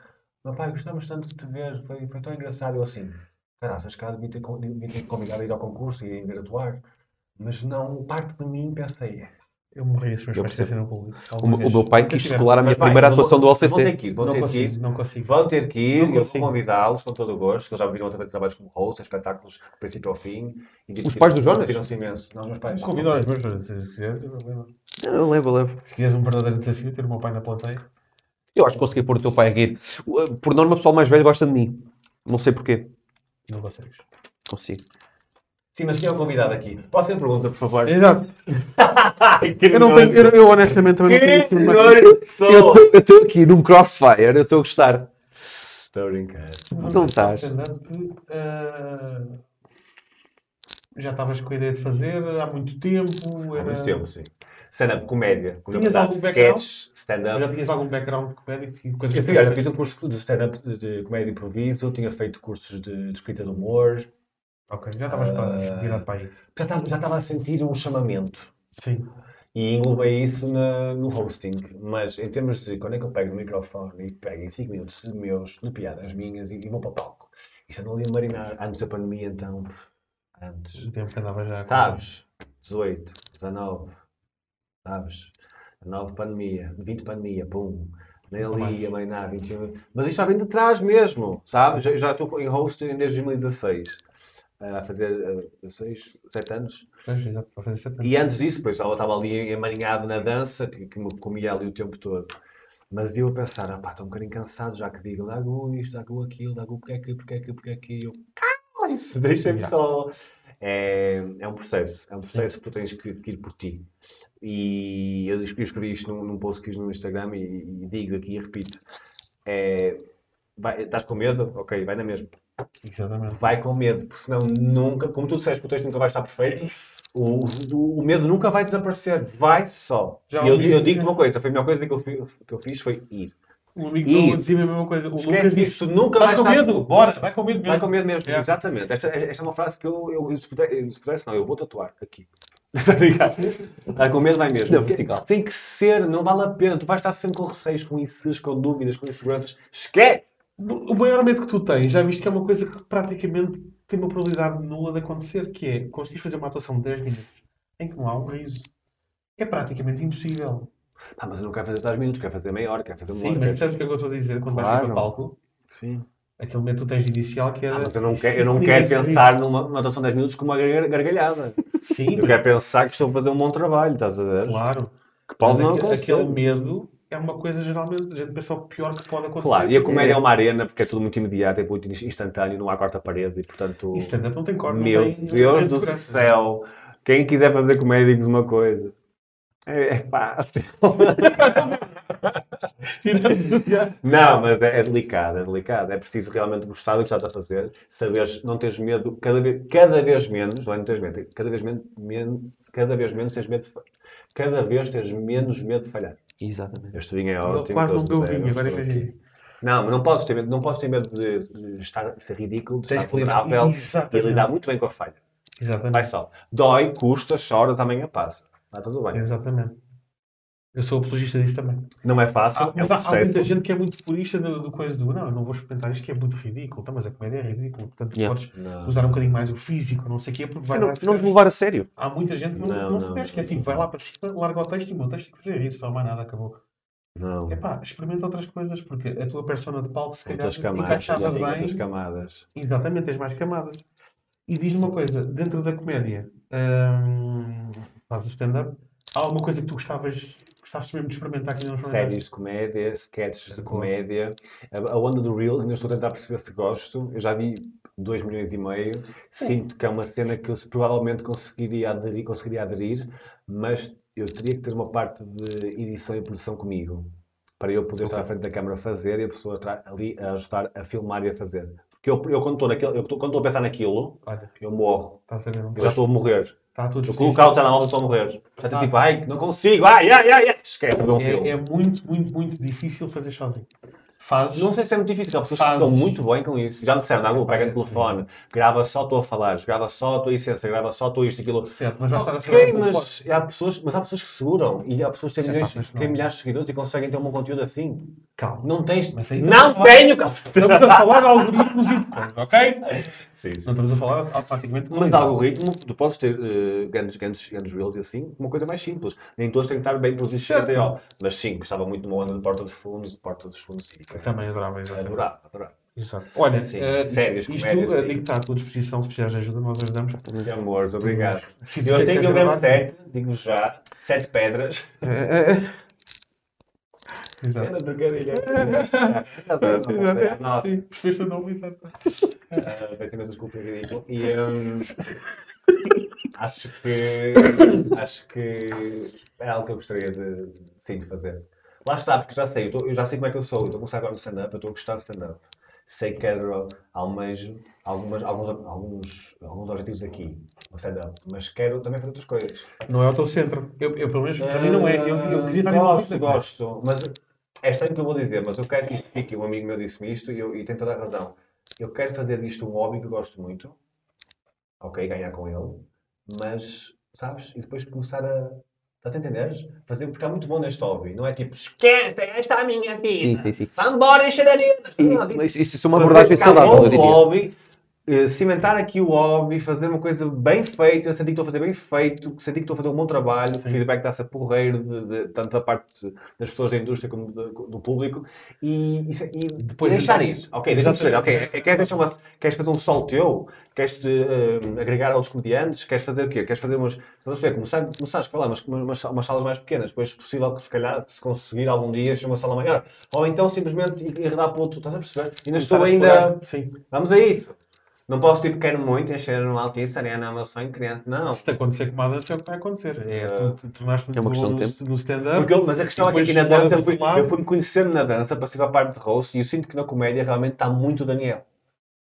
Meu pai, gostamos tanto de te ver. Foi, foi tão engraçado. Eu assim: caraças, cara, devia ter, devia ter convidado a ir ao concurso e a ir ver atuar. Mas não, parte de mim pensei. eu morri se meus Eu pais no público. O, o meu pai quis secular a minha Mas, primeira atuação do Vão ter LCC. que ir, vão Não ter que ir. consigo, não consigo. Vão ter que ir, Não eu vou consigo. convidá-los com todo o gosto, que eles já viram outra vez trabalhos como host, espetáculos, do princípio ao fim. E Os pais do Jonas? Tiram-se imenso. Não, os meus pais. Convidar os meus, se quiseres, eu não lembro. Não, levo, levo. Se quiseres um verdadeiro desafio, ter o meu pai na plateia. Eu acho que consegui pôr o teu pai a rir. Por norma, o pessoal mais velho gosta de mim. Não sei porquê. Não consegues. Consigo. Sim, mas quem é o convidado aqui? Posso fazer pergunta, por favor? Exato. Eu, não tenho, eu, eu honestamente também não tenho Que assim que sou! Eu estou aqui num crossfire, eu estou a gostar. Estou a brincar. Não estás. Stand-up, eh, Já estavas com a ideia de fazer há muito tempo? Há Era... muito tempo, sim. Stand-up comédia. Tinhas algum background? stand-up. Já tinhas algum background de comédia? Coisas Eu fiz, um curso de stand-up de comédia improviso, tinha feito cursos de, de escrita de humor. Ok, já estavas para- Ah. virado para aí. Já estava, já estava a sentir um chamamento. Sim. E englobei isso na- no hosting. Mas em termos de quando é que eu pego no microfone e pego em 5 minutos de meus, de piadas minhas e, e vou para o palco. Isto andou ali a marinar antes da pandemia, então. pff, Antes. O tempo que andava já. Sabes? 18, 19, sabes? 19 pandemia, 20 pandemia, pum. Nem ali a marinar, 21. Mas isto já vem de trás mesmo, sabes? Já, já estou em hosting desde 2016. A fazer 6, 7 anos. Pois, exato, para fazer sete anos. E antes disso, depois ela estava ali emaranhado na dança, que, que me comia ali o tempo todo. Mas eu a pensar, ah pá, estou um bocadinho cansado, já que digo, dá gu isto, dá gu aquilo, dá gu porque é que, porque é que, porque é que. Eu, isso, [laughs] deixa-me só. É, é um processo, é um processo que tu tens que, que ir por ti. E eu es- eu escrevi isto num, num post que fiz no Instagram e, e digo aqui e repito. É, vai- estás com medo? Ok, vai na mesma. Exatamente. Vai com medo, porque senão nunca, como tu disseste que o texto nunca vai estar perfeito, o, o, o medo nunca vai desaparecer, vai só. Já E eu, eu digo-te uma coisa, foi a melhor coisa que eu, que eu fiz foi ir. Um amigo E- meu dizia a mesma coisa. O Esquece Lucas disso, disse: nunca Vais vai com estar... medo? Bora, vai com medo mesmo. Vai com medo mesmo, Yeah. exatamente. Esta, esta é uma frase que eu, eu, eu se, puder, se pudesse, não, eu vou tatuar aqui. Está [laughs] ligado? Vai com medo, vai mesmo. Não, vertical. Tem que ser, não vale a pena. Tu vais estar sempre com receios, com insegures, com dúvidas, com inseguranças. Esquece! O maior medo que tu tens, já viste que é uma coisa que praticamente tem uma probabilidade nula de acontecer, que é conseguir fazer uma atuação de 10 minutos em que não há um riso. É praticamente impossível. Pá, mas eu não quero fazer 10 minutos, quero fazer meia hora, quero fazer uma Sim, hora. mas percebes o que é que eu estou a dizer? Quando vais Claro. para o palco, Sim. aquele medo que tu tens inicial que é. Ah, mas eu não [laughs] quero, eu não quero pensar numa, numa atuação de 10 minutos com uma gar- gargalhada. Sim, Eu quero pensar que estou a fazer um bom trabalho, estás a ver? claro. Que pode Mas não aque- acontecer. aquele medo é uma coisa geralmente, a gente pensa o pior que pode acontecer. Claro, e a comédia é é uma arena porque é tudo muito imediato, é muito instantâneo, não há quarta-parede e portanto. E stand-up não tem corte, não Meu tem Deus do segurança. céu! Quem quiser fazer comédia, diga-nos uma coisa. É, é fácil. [laughs] Não, mas é, é delicado, é delicado. É preciso realmente gostar do que estás a fazer, saberes, não teres medo, cada vez, cada vez menos, não é não teres medo, cada vez menos, men- cada vez menos tens medo de cada vez tens menos medo de falhar. Exatamente. Este vinho é ótimo. quase não deu vinho, agora é eu Não, mas não podes ter medo, não podes ter medo de, de estar, de ser ridículo, de Tens estar vulnerável e Exatamente. lidar muito bem com a falha. Exatamente. Vai só. Dói, custa, choras, amanhã passa. Está tudo bem. Exatamente. Eu sou apologista disso também. Não é fácil, Há, é um mas há, há processo. muita gente que é muito purista do, do coisa do não, eu não vou experimentar isto que é muito ridículo. Tá, mas a comédia é ridícula. Portanto, Yeah. podes Não. usar um bocadinho mais o físico, não sei o quê, porque vai não, não levar a sério. Há muita gente que não, Não, não, se mexe, que é tipo, vai lá para cima, larga o texto e o meu texto tem que fazer rir, só mais nada, acabou. Não. Epá, experimenta outras coisas, porque a tua persona de palco se calhar camadas. encaixava sim, Outras bem. camadas. Exatamente, tens mais camadas. E diz-me uma coisa, dentro da comédia, hum, faz o stand-up, há alguma coisa que tu gostavas, gostavas mesmo de experimentar não experimentaste? Séries de comédia, sketches de comédia. A, a onda do Reels, ainda estou a tentar perceber se gosto. Eu já vi 2 milhões e meio. Sinto que é uma cena que eu provavelmente conseguiria aderir, conseguiria aderir, mas eu teria que ter uma parte de edição e produção comigo. Para eu poder estar à frente da câmara a fazer e a pessoa estar ali a ajudar a filmar e a fazer. Porque eu, eu quando estou a pensar naquilo, Olha, eu morro. Não Eu já estou a morrer. Está tudo Eu colocar o telemóvel estou a morrer. Já estou tipo, ai, não consigo, ai, ai, ai, ai. Esquece, ver um filme. é, é muito, muito, muito difícil fazer sozinho. Fazes, Não sei se é muito difícil, há pessoas que estão muito bem com isso. Já me disseram, não, pega no telefone, grava só tu a falar, grava só a tua essência, grava só tu isto e aquilo. certo, mas vais estar a ser Ok, mas há, pessoas, mas há pessoas que seguram e há pessoas que têm, milhões, fácil, milhares de seguidores e conseguem ter um bom conteúdo assim. Calma. Não tens. Mas aí Não tenho, calma. Estamos a falar de algoritmos e de coisas, ok? [laughs] Sim, Não estamos a falar automaticamente de Mas qualidade. algoritmo, tu podes ter eh, grandes, grandes, grandes reels e assim, uma coisa mais simples. Nem todos têm que estar bem produzidos Certo. Mas sim, gostava muito de uma onda de porta dos fundos, porta dos fundos e Também adorava, exatamente. adorava, adorava. Exato. Olha, Sim, eh, isto, férias, isto comédia, eh, sim. digo que está à tua disposição, se precisares de ajuda, nós ajudamos. De amores, obrigado. Se Eu tenho que que eu gravar- sete, digo já, sete pedras. Exato. Era trocadilho. [laughs] Exato. Nossa, Sim, percebeste o nome, exato. ah, peço imensa desculpa, é ridículo. E hum, acho que acho que é algo que eu gostaria de, sim, de fazer. Lá está, porque já sei, eu, tô- eu já sei como é que eu sou, eu estou a começar agora no stand-up, eu estou a gostar de stand-up. Sei que quero, almejo algumas, alguns, alguns, alguns objetivos aqui. o stand-up, mas quero também fazer outras coisas. Não é o teu centro. Eu, eu, pelo menos, para mim não é. Eu, eu queria estar gosto, gosto, mas é estranho o que eu vou dizer, mas eu quero que isto fique. Um amigo meu disse-me isto e, eu, e tem toda a razão. Eu quero fazer disto um hobby que eu gosto muito, ok, ganhar com ele, mas, sabes, e depois começar a. Estás a entender? Fazer, ficar muito bom neste hobby. Não é tipo, esquece, esta é a minha vida. Sim, sim, sim. Vá embora encher Não, disso. mas isso é uma abordagem saudável, bom eu diria. hobby, cimentar aqui o hobby, fazer uma coisa bem feita, sentir que estou a fazer bem feito, sentir que estou a fazer um bom trabalho, o feedback está-se a porreiro, de, de- tanto da parte das pessoas da indústria como do, do público, e, e, e Depois deixar então- ir. Ok, deixa-me saber. Ok, é- queres, deixar uma, queres fazer um sol teu? Queres eh, agregar aos comediantes? Queres fazer o quê? Queres fazer umas. Estás a? Começar, começar a escalar umas, umas, umas salas mais pequenas, depois, se possível, que se calhar, se conseguir algum dia, ser uma sala maior. Ou então simplesmente ir enredar para outro. Estás a perceber? Ainda estou ainda. Sim. Vamos a isso. Não posso, tipo, quero muito encher no Altice, Arena é o meu sonho, criança. Não. Se te acontecer com a dança, é o que vai acontecer. É, tu, tu tornaste É uma muito bom questão de no, no stand-up. Mas a questão é que aqui na dança eu fui, eu fui me conhecendo na dança para ser para a parte de roast e eu sinto que na comédia realmente está muito o Daniel.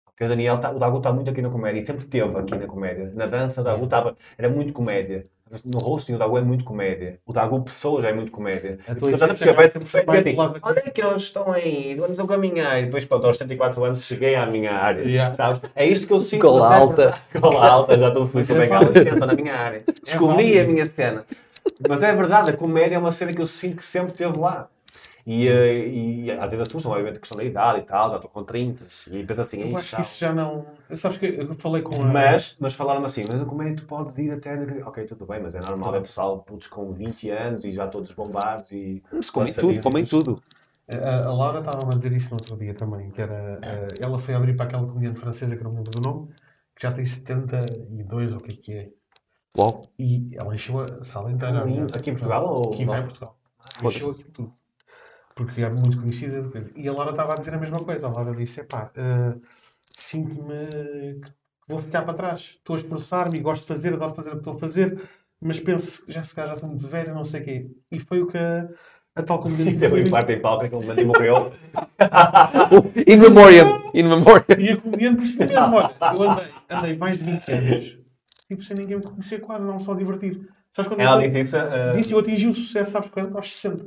Porque o Daniel, tá, o Dago está muito aqui na comédia e sempre teve aqui na comédia. Na dança, o Dago estava, era muito comédia. No hosting, o Dago é muito comédia. O Dago Pessoa já é muito comédia. A E, tua portanto, essência parece sempre perfeito. vai É assim, do lado da Onde é que eles estão aí? Vamos a caminhar. E depois, pronto, aos 74 anos, cheguei à minha área. Yeah. Sabes? É isto que eu sinto. Mas é alta. Gola alta, já estou feliz é bem estou na minha área. Descobri a minha cena. Mas é verdade, a comédia é uma cena que eu sinto que sempre esteve lá. E, eh, e às vezes assustam, obviamente, a questão da idade e tal, já estou com 30 e penso assim, Eu "Ei, acho chau." que isso já não. Sabes que eu falei com a. Mas, mas falaram assim, mas a comédia tu podes ir até. Ok, tudo bem, mas é normal, é pessoal putos com 20 anos e já todos bombados e. Se comem tudo, comem tudo. A, a Laura estava a dizer isso no outro dia também, que era, eh, ela foi abrir para aquela comediante francesa que não me lembro do nome, que já tem 72 ou o que é que é. Uau. E ela encheu a sala inteira. a. Aqui em Portugal ou Aqui em Portugal. Foda-se. Encheu aquilo tudo. Porque é muito conhecida. E a Laura estava a dizer a mesma coisa. A Laura disse: epá, eh, sinto-me que vou ficar para trás. Estou a esforçar-me e gosto de fazer, adoro fazer o que estou a fazer, mas penso que já se calhar já estou muito velho, não sei o quê. E foi o que a, a tal [laughs] E comediante teve um foi- infarto em palco, aquele momento e morreu. [laughs] [laughs] In memoriam. In memoriam. E a comediante disse mesmo, olha, eu andei, andei mais de 20 anos, tipo, sem ninguém me conhecer quase, não só divertir. Sabes quando Ela eu, disse isso. eh, disse eu atingi o sucesso, sabes quando? Aos 60.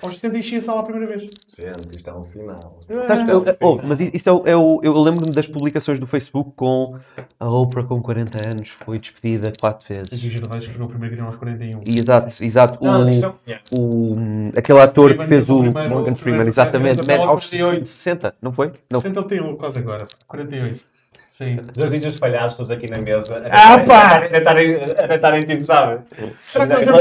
Aos 60 enchi a sala a primeira vez. Gente, isto é um sinal. Sabes, eu- oh, mas isso é, o- é o, eu lembro-me das publicações do Facebook com a Oprah com 40 anos foi despedida quatro Aqui vezes. o Gervais escreveu o primeiro guião aos 41. E exato, exato. Não, o, isto é- yeah. o, aquele ator que Freeman, fez o o primeiro- Morgan o Freeman, primeiro- exatamente, aos man, aos 48. 60, não foi? Não. 60 ele tem quase agora, 48. Sim. Jardins espalhados todos aqui na mesa. Ah, pá! A tentarem, a tentarem tipo, sabe?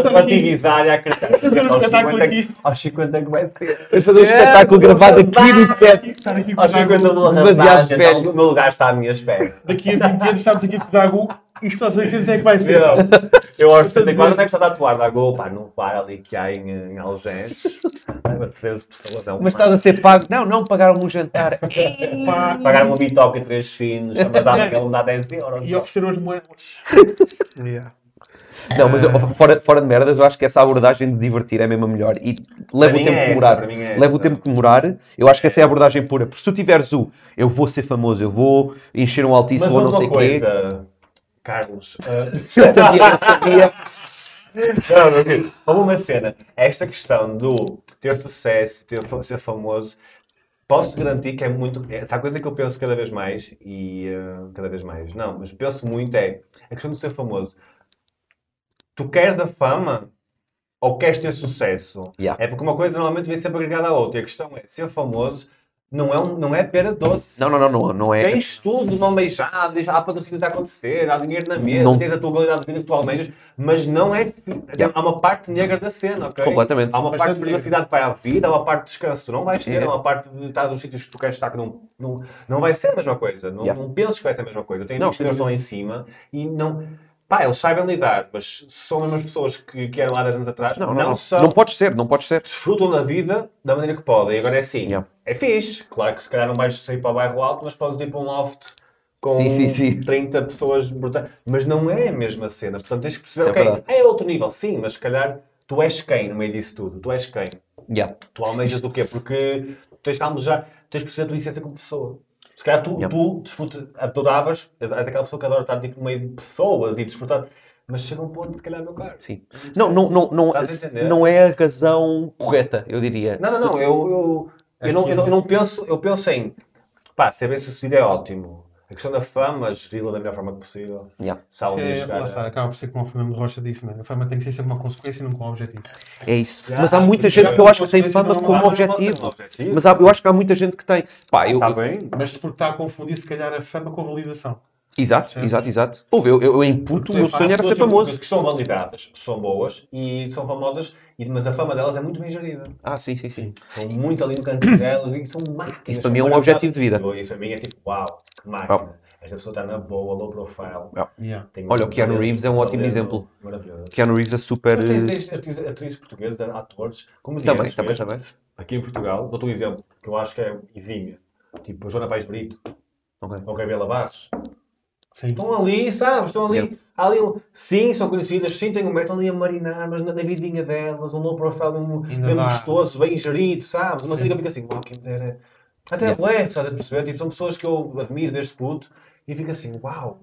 Relativizar e a acreditar. Aos espetáculo 50 aqui. Aos 50 que vai ser. Vamos fazer um espetáculo gravado aqui no set. Aos 50 Dagu. do demasiado arrasagem, velho. o meu lugar está à minha espera. Daqui a 20 anos estamos aqui com o Dagu. Isto aos 80 é que vai ser. Meu, eu aos 74 onde é que está a atuar? Da Go, pá, num bar ali que há em, em Algés. Ai, mas 13 pessoas é um Mas estás a ser pago? Não, não, pagaram-me um jantar. [laughs] Pá, Pagar uma bitoca e três finos, mas dá, ele me dá 10 euros. E ofereceram as moedas. [laughs] Yeah. Não, mas eu- fora, fora de merdas, eu acho que essa abordagem de divertir é mesmo a melhor. E leva o tempo é de demorar. é leva o tempo de demorar. Eu acho que essa é a abordagem pura. Porque se tu tiveres o eu vou ser famoso, eu vou encher um altíssimo Mas ou não uma sei o quê. Carlos. [laughs] Eu sabia, eu sabia. Não, meu. Houve uma cena. Esta questão do ter sucesso, ter, ser famoso, posso garantir que é muito. Essa coisa que eu penso cada vez mais, e eh, cada vez mais, não, mas penso muito é a questão de ser famoso. Tu queres a fama ou queres ter sucesso? Yeah. É porque uma coisa normalmente vem sempre agregada à outra. E a questão é ser famoso não é, um, não é pera doce. Não, não, não, não, não é. Tens tudo não beijado, há patrocínios a acontecer, há dinheiro na mesa, Não- tens a tua qualidade de vida que tu almejas, mas não é. Há uma parte negra da cena, ok? Completamente. Há uma Bastante parte de negra. privacidade para a vida, há uma parte de descanso. Tu não vais ter, Yeah. há uma parte de estar nos sítios que tu queres estar que não, não, não vai ser a mesma coisa. Não, Yeah. não penses que vai ser a mesma coisa. Tem Não, que lá em cima e não. Pá, eles sabem lidar, mas são as mesmas pessoas que, que eram há 10 anos atrás. Não, não, não. são Não podes ser, não podes ser. desfrutam da vida da maneira que podem. E agora é assim, Yeah. é fixe. Claro que se calhar não vais sair para o bairro alto, mas podes ir para um loft com Sim, sim, sim. 30 pessoas brutais. Mas não é a mesma cena. Portanto, tens que perceber, Isso é ok, verdade. é outro nível, sim, mas se calhar tu és quem no meio disso tudo? Tu és quem? Yeah. Tu almejas do quê? Porque tens que almejar, tens que perceber a tua essência como pessoa. Se calhar tu, Yeah. tu desfruta, adoravas, és aquela pessoa que adora estar tipo, no meio de pessoas e desfrutar, mas chega um ponto, se calhar, meu caro. Sim. Não, não, não, não, não é a razão correta, eu diria. Não, não, não, eu, eu, eu, não, eu, não, eu não penso, eu penso em, pá, ser bem sucedido é ótimo. A questão da fama, geri-la da melhor forma possível. Yeah. Se algum dia Isso é, chegar lá a- está, acaba por ser como o Fernando Rocha disse, né? a fama tem que ser sempre uma consequência e não como objetivo. É isso. Já, Mas há muita gente que eu acho que tem fama como Ah, pode objetivo. um objetivo. Mas há- eu acho que há muita gente que tem. Pá, eu, Está bem? Mas porque está a confundir, se calhar, a fama com a validação. Exato, exato, exato. Ouve, eu, eu, eu em puto, o meu sonho era ser famoso. Que são validadas, são boas e são famosas, e- mas a fama delas é muito bem gerida. Ah, sim, sim, sim. Estão muito ali no cantinho delas e são máquinas. Isso para mim é um objetivo de vida. Isso para mim é tipo, uau, que máquina. Esta pessoa está na boa, low profile. Yeah. Tem Olha, o Keanu Reeves é um ótimo talento exemplo. Maravilhoso. Keanu Reeves é super. Mas tens, tens atrizes, portuguesas, atores, comediantes Também, também, mesmo. também. Aqui em Portugal, dou-te um exemplo, que eu acho que é exímia. Tipo, a Joana Pais Brito, Ok. ou Gabriela Barros. Sim. Estão ali, sabes? Estão ali. Há ali um- sim, são conhecidas, sim, têm um método ali a marinar, mas na, na vidinha delas, um low profile Ainda mesmo dá. gostoso, bem gerido, sabes? Uma Sim. cena que eu fico assim, uau, quem dera. Até Yeah. leve, estás a perceber? Tipo, são pessoas que eu admiro desde puto e fico assim, uau.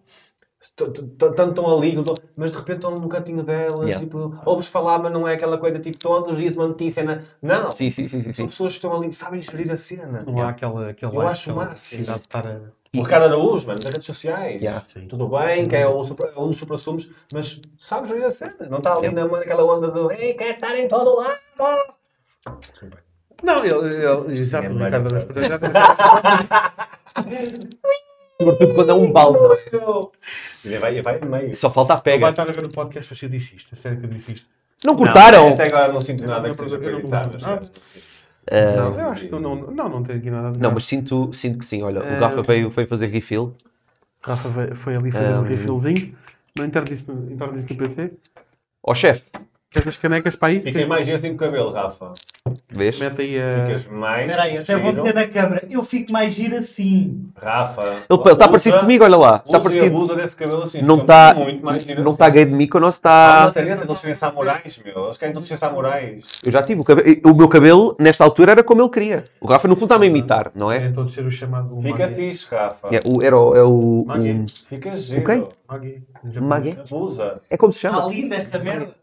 Tanto estão ali, tão- mas de repente estão no cantinho delas, Yeah. tipo, ouves falar, mas não é aquela coisa tipo todos os dias uma notícia, na... não. Sim, sim, sim, sim. São pessoas que estão ali, sabem gerir a cena. Não há aquela, aquele Eu acho aquela máximo. necessidade de estar a... O Ricardo Araújo, mano, das redes sociais. Yeah. Tudo bem, que é o supra- um dos supra-sumos, mas sabes gerir a cena. Não está ali Yeah. na- naquela onda do Ei, quer estar em todo lado. Desculpa. Não, ele, ele exato, É o Ricardo maravilhoso. [laughs] Sobretudo quando é um balde. Não? Ele vai, ele vai no meio. Só falta a Ele vai pega. estar a ver o podcast, mas eu disse isto. É sério que eu disse isto. Não cortaram? Não, até agora não sinto nada Não, que seja eu não- acreditado. não- Não, eu acho que não, não, não tem aqui nada de Não, grave. mas sinto, sinto que sim. Olha, o Eh, Rafa veio, veio fazer refill. Rafa veio- foi ali fazer um Um, refillzinho. Não entrando isso no, entrando isso no PC. Ó chefe, Queres as canecas para aí? Fiquei mais assim com o cabelo, Rafa. vês? Mete aí a. Ficas mais. Espera aí, até vou meter na câmara. Eu fico mais giro assim. Rafa. Ele está parecido comigo, olha lá. Está Usa parecido. abusa desse cabelo assim. Não está Muito mais giro não assim. tá gay de Há uma está... tendência de eles serem samurais, meu. Eles querem todos ser samurais. Eu já tive o cabelo. O meu cabelo, nesta altura, era como ele queria. O Rafa, no fundo, está-me a imitar, não é? Querem todos ser o chamado Fica fixe, Rafa. É, o, era o, é o, Magi. o- Fica giro. quem? Magi. em japonês. Magi? Abusa. É como se Está chama. linda esta merda.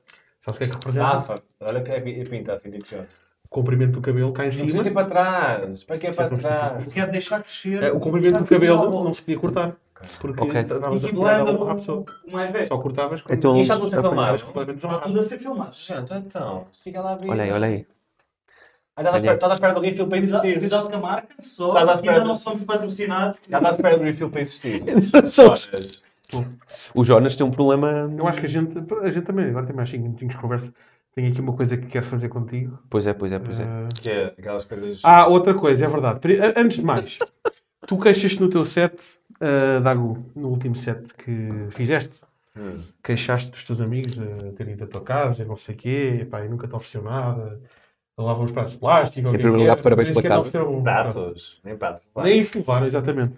Sabes o que é que representa? Rafa, olha que é pinta assim, tipo já. O comprimento do cabelo cá em Não cima. precisa ir para trás. Para que é para Não trás? Eu quero deixar crescer. É, o comprimento do cabelo não se podia cortar. Porque Ok. estavas a E pegar blanda à pessoa. o mais velho. Só cortavas quando Então- não tem estavas filmado. completamente Está tudo a ser filmado. Gente, então, siga lá a vida. Olha aí, olha aí. Ah, estás estás à espera do refill para Cuidado, existir. cuidado com a marca, só. Estás à Ainda espera. não somos patrocinados. Estás à espera do refill para existir. [laughs] Somos. Olhas. O Jonas tem um problema. Eu acho que a gente, a gente também, agora tem mais 5 minutinhos de conversa. Tenho aqui uma coisa que quero fazer contigo. Pois é, pois é, pois é. Ah, Que é aquelas coisas. Ah, outra coisa, é verdade. A- Antes de mais, [laughs] tu queixaste no teu set, uh, Dago, no último set que fizeste, Hum. queixaste dos teus amigos de terem ido à tua casa e não sei o quê, pá, e nunca te ofereceu nada, levavam os pratos de plástico, Em que primeiro que lugar, parabéns pela casa. um prato. Pratos. Nem pratos. Nem isso levaram, exatamente.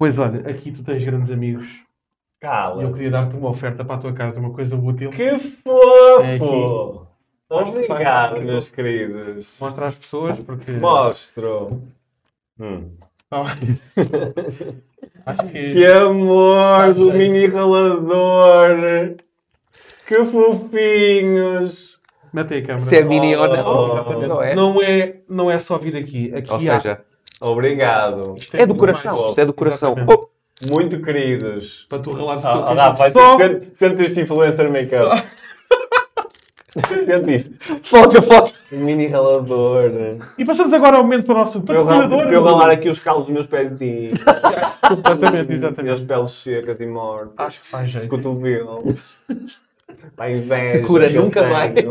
Pois olha, aqui tu tens grandes amigos e eu Cala. queria dar-te uma oferta para a tua casa, uma coisa útil. Que É fofo! Obrigado, Faz- meus queridos. Mostra às pessoas, porque Mostro. Hum. [laughs] acho que Que amor do mini ralador! Que fofinhos! mete aí a câmera. Se é miniona. Oh, Exatamente. Não é? Não é, não é só vir aqui. aqui Ou há- seja, Obrigado. isto é do coração. Isto é do coração. Oh, Muito queridos. Para tu relares o Ah, teu ah, Rafa, só... sente, sente este influencer make-up. [laughs] Sente isto. foca, foca. Mini ralador. E passamos agora ao momento para o nosso Para eu, ralar- patrocinador. para eu ralar aqui os calos dos meus pezinhos. Completamente, Minhas exatamente. peles secas e mortas. Acho que faz jeito. Cotovelo. [laughs] Para inveja. Cura nunca mais. [laughs]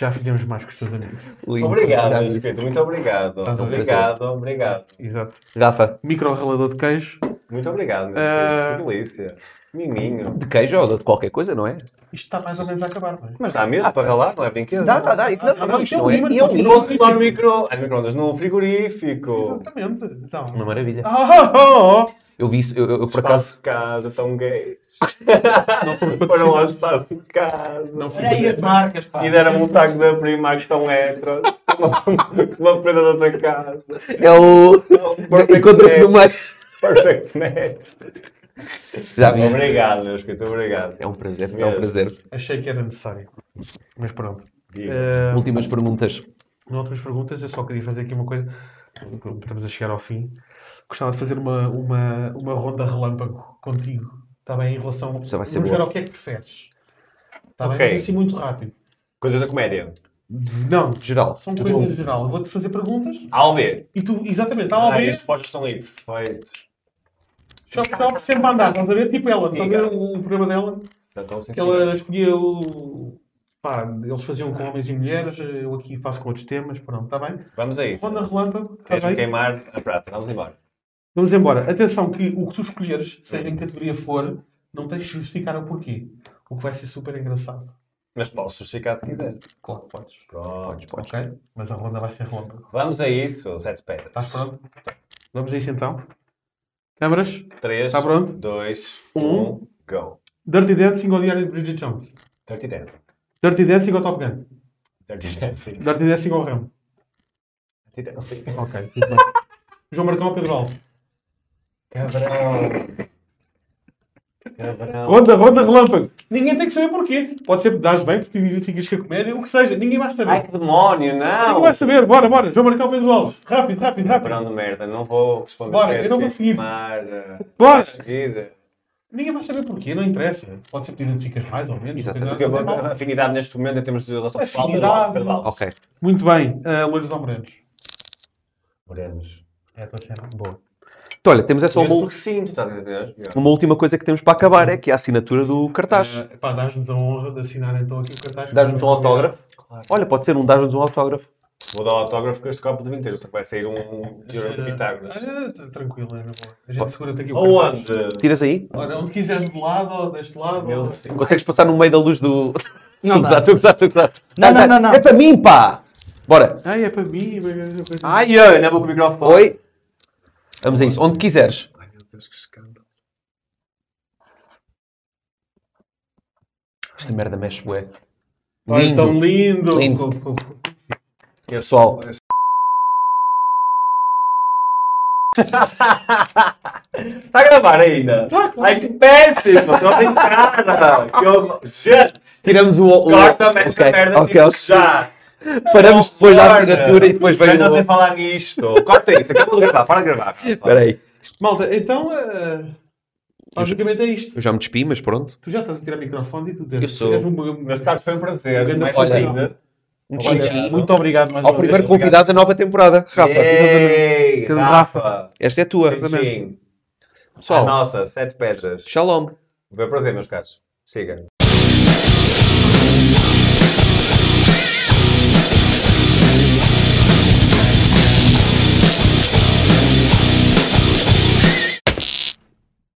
Já fizemos mais com os teus amigos. Lindo. Obrigado, Luís. Pedro. Muito obrigado. Estás? Obrigado, obrigado. Exato. Rafa, Micro ralador de queijo. Muito obrigado, Ah. Deus, que delícia. Miminho. De queijo ou de qualquer coisa, não é? Isto está mais ou menos a acabar, não é? Mas dá mesmo para ralar, não é brinquedo? Dá, dá, dá. Ah, não, não, não, isto não é. E é um ímã. Posso lá no micro... Ah, no microondas, no frigorífico. Exatamente. Então. Uma maravilha. Ah, oh, oh. Eu vi isso, eu, eu, eu por acaso. Espaço de casa, tão gays. [laughs] Não Foram ao espaço de casa. Não Olha aí as marcas, pá. E deram-me um taco da prima que estão héteros. [laughs] Uma, prenda da outra casa. É o. Perfect Encontra-se no match. meio. Perfect match. Já. Obrigado, meu escrito, obrigado. É um prazer, é um prazer. Achei que era necessário. Mas pronto. Eh, Últimas perguntas. Não outras perguntas, eu só queria fazer aqui uma coisa. Estamos a chegar ao fim. Gostava de fazer uma, uma, uma ronda relâmpago contigo. Está bem? Em relação. Isso vai ser Vamos boa. ver ao que é que preferes. Está bem? Ok. Mas assim muito rápido. Coisas da comédia. Não, Geral. são Tudo coisas em geral. Eu vou-te fazer perguntas Ao ver. e tu, exatamente, Ah, e ver, as respostas estão aí. Perfeito. shop shop, sempre a andar. Estás a ver? Tipo ela. Estás a ver o, o programa dela? Já estão assim, Que ela escolhia o. Pá, eles faziam com homens e mulheres. Eu aqui faço com outros temas. Pronto, está bem? Vamos a isso. Ronda relâmpago. Está Queres-me bem? queimar a prata? Vamos embora. Vamos embora. Atenção que o que tu escolheres, seja em que categoria for, não tens de justificar o porquê. O que vai ser super engraçado. Mas posso justificar se quiser. Claro, podes. Pronto. Ok? Mas a ronda vai ser relâmpago. Vamos a isso. Sete pedras. Estás pronto? Vamos a isso então. Câmaras? 3, Tá pronto? 2, Um. 1, go. Dirty Dancing ou Diário de Bridget Jones? Dirty Dancing. Dirty Dancing ou Top Gun? Dirty Dancing. Dirty Dancing ou Ramo? Dirty Dancing. Ok, tudo bem. [laughs] João Marcão ou Pedro Alves? Cabrão. Cabrão. Ronda, ronda, relâmpago. Ninguém tem que saber porquê. Pode ser que dás bem porque identificas com a comédia, o que seja. Ninguém vai saber. Ai que demónio, Ninguém não! vai saber. Bora, bora. João Marcão ou Pedro Alves? Rápido, rápido, rápido. Cabrão de merda, não vou responder. Bora, eu não vou que seguir. queimar, eh, Bora. seguir? Ninguém vai saber porquê, não interessa. Pode ser que te identificas mais ou menos. Exatamente. Porque eu vou a afinidade neste momento em termos de relação pessoal. Afinidade. Ok. Muito bem. Uh, Loiros ou Morenos? Morenos. É a tua cena. Boa. Então, olha, temos essa uma, porque sim, tu estás a entender? uma última coisa que temos para acabar, é que é a assinatura do cartaz. Uh, pá, dás-nos a honra de assinar então aqui o cartaz. Dás-nos um autógrafo? Olha, pode ser um dás-nos um autógrafo. Vou dar o autógrafo com este copo de vinteiro, só que vai sair um teorema de Pitágoras. Ah, tá tranquilo, é na boa. A gente segura-te aqui o Aonde? cartaz. Tiras aí. Ora, onde quiseres de lado ou deste lado. Meu ou-. Consegues passar no meio da luz do. Não Estou a gozar, dá. estou a gozar, estou a gozar. Não, não, não, não. É para mim, pá! Bora. Ai, é para mim. é Ai, ai, não vou com o microfone. Oi. Vamos a isso. Onde quiseres. Ai, meu Deus, que escândalo. Esta merda mexe, bué. Ai, tão Lindo. lindo. Lindo. [laughs] Pessoal, Está [laughs] a gravar ainda? Ai, que péssimo! Estou a brincar! [laughs] Que. Gente, tiramos o. o corta-me esta ok, merda ok, tipo, já! [laughs] Paramos depois da assinatura e depois vem não sei o. falar nisto. Corta isso, acabou de gravar, para de gravar. Espera aí. Malta, então. eh, basicamente é isto. Eu já me despi, mas pronto. Tu já estás a tirar microfone e tu Eu sou. és um, Meus caros, foi um prazer. Grande Mais prazer. ainda. Um Olha, tchim-tchim. Muito obrigado mais Ao uma primeiro vez. convidado da nova temporada, Rafa. Ei, Rafa. Esta é tua. Sim, sim. A Pessoal, nossa, sete pedras. shalom. Foi um prazer, meus caros. Siga.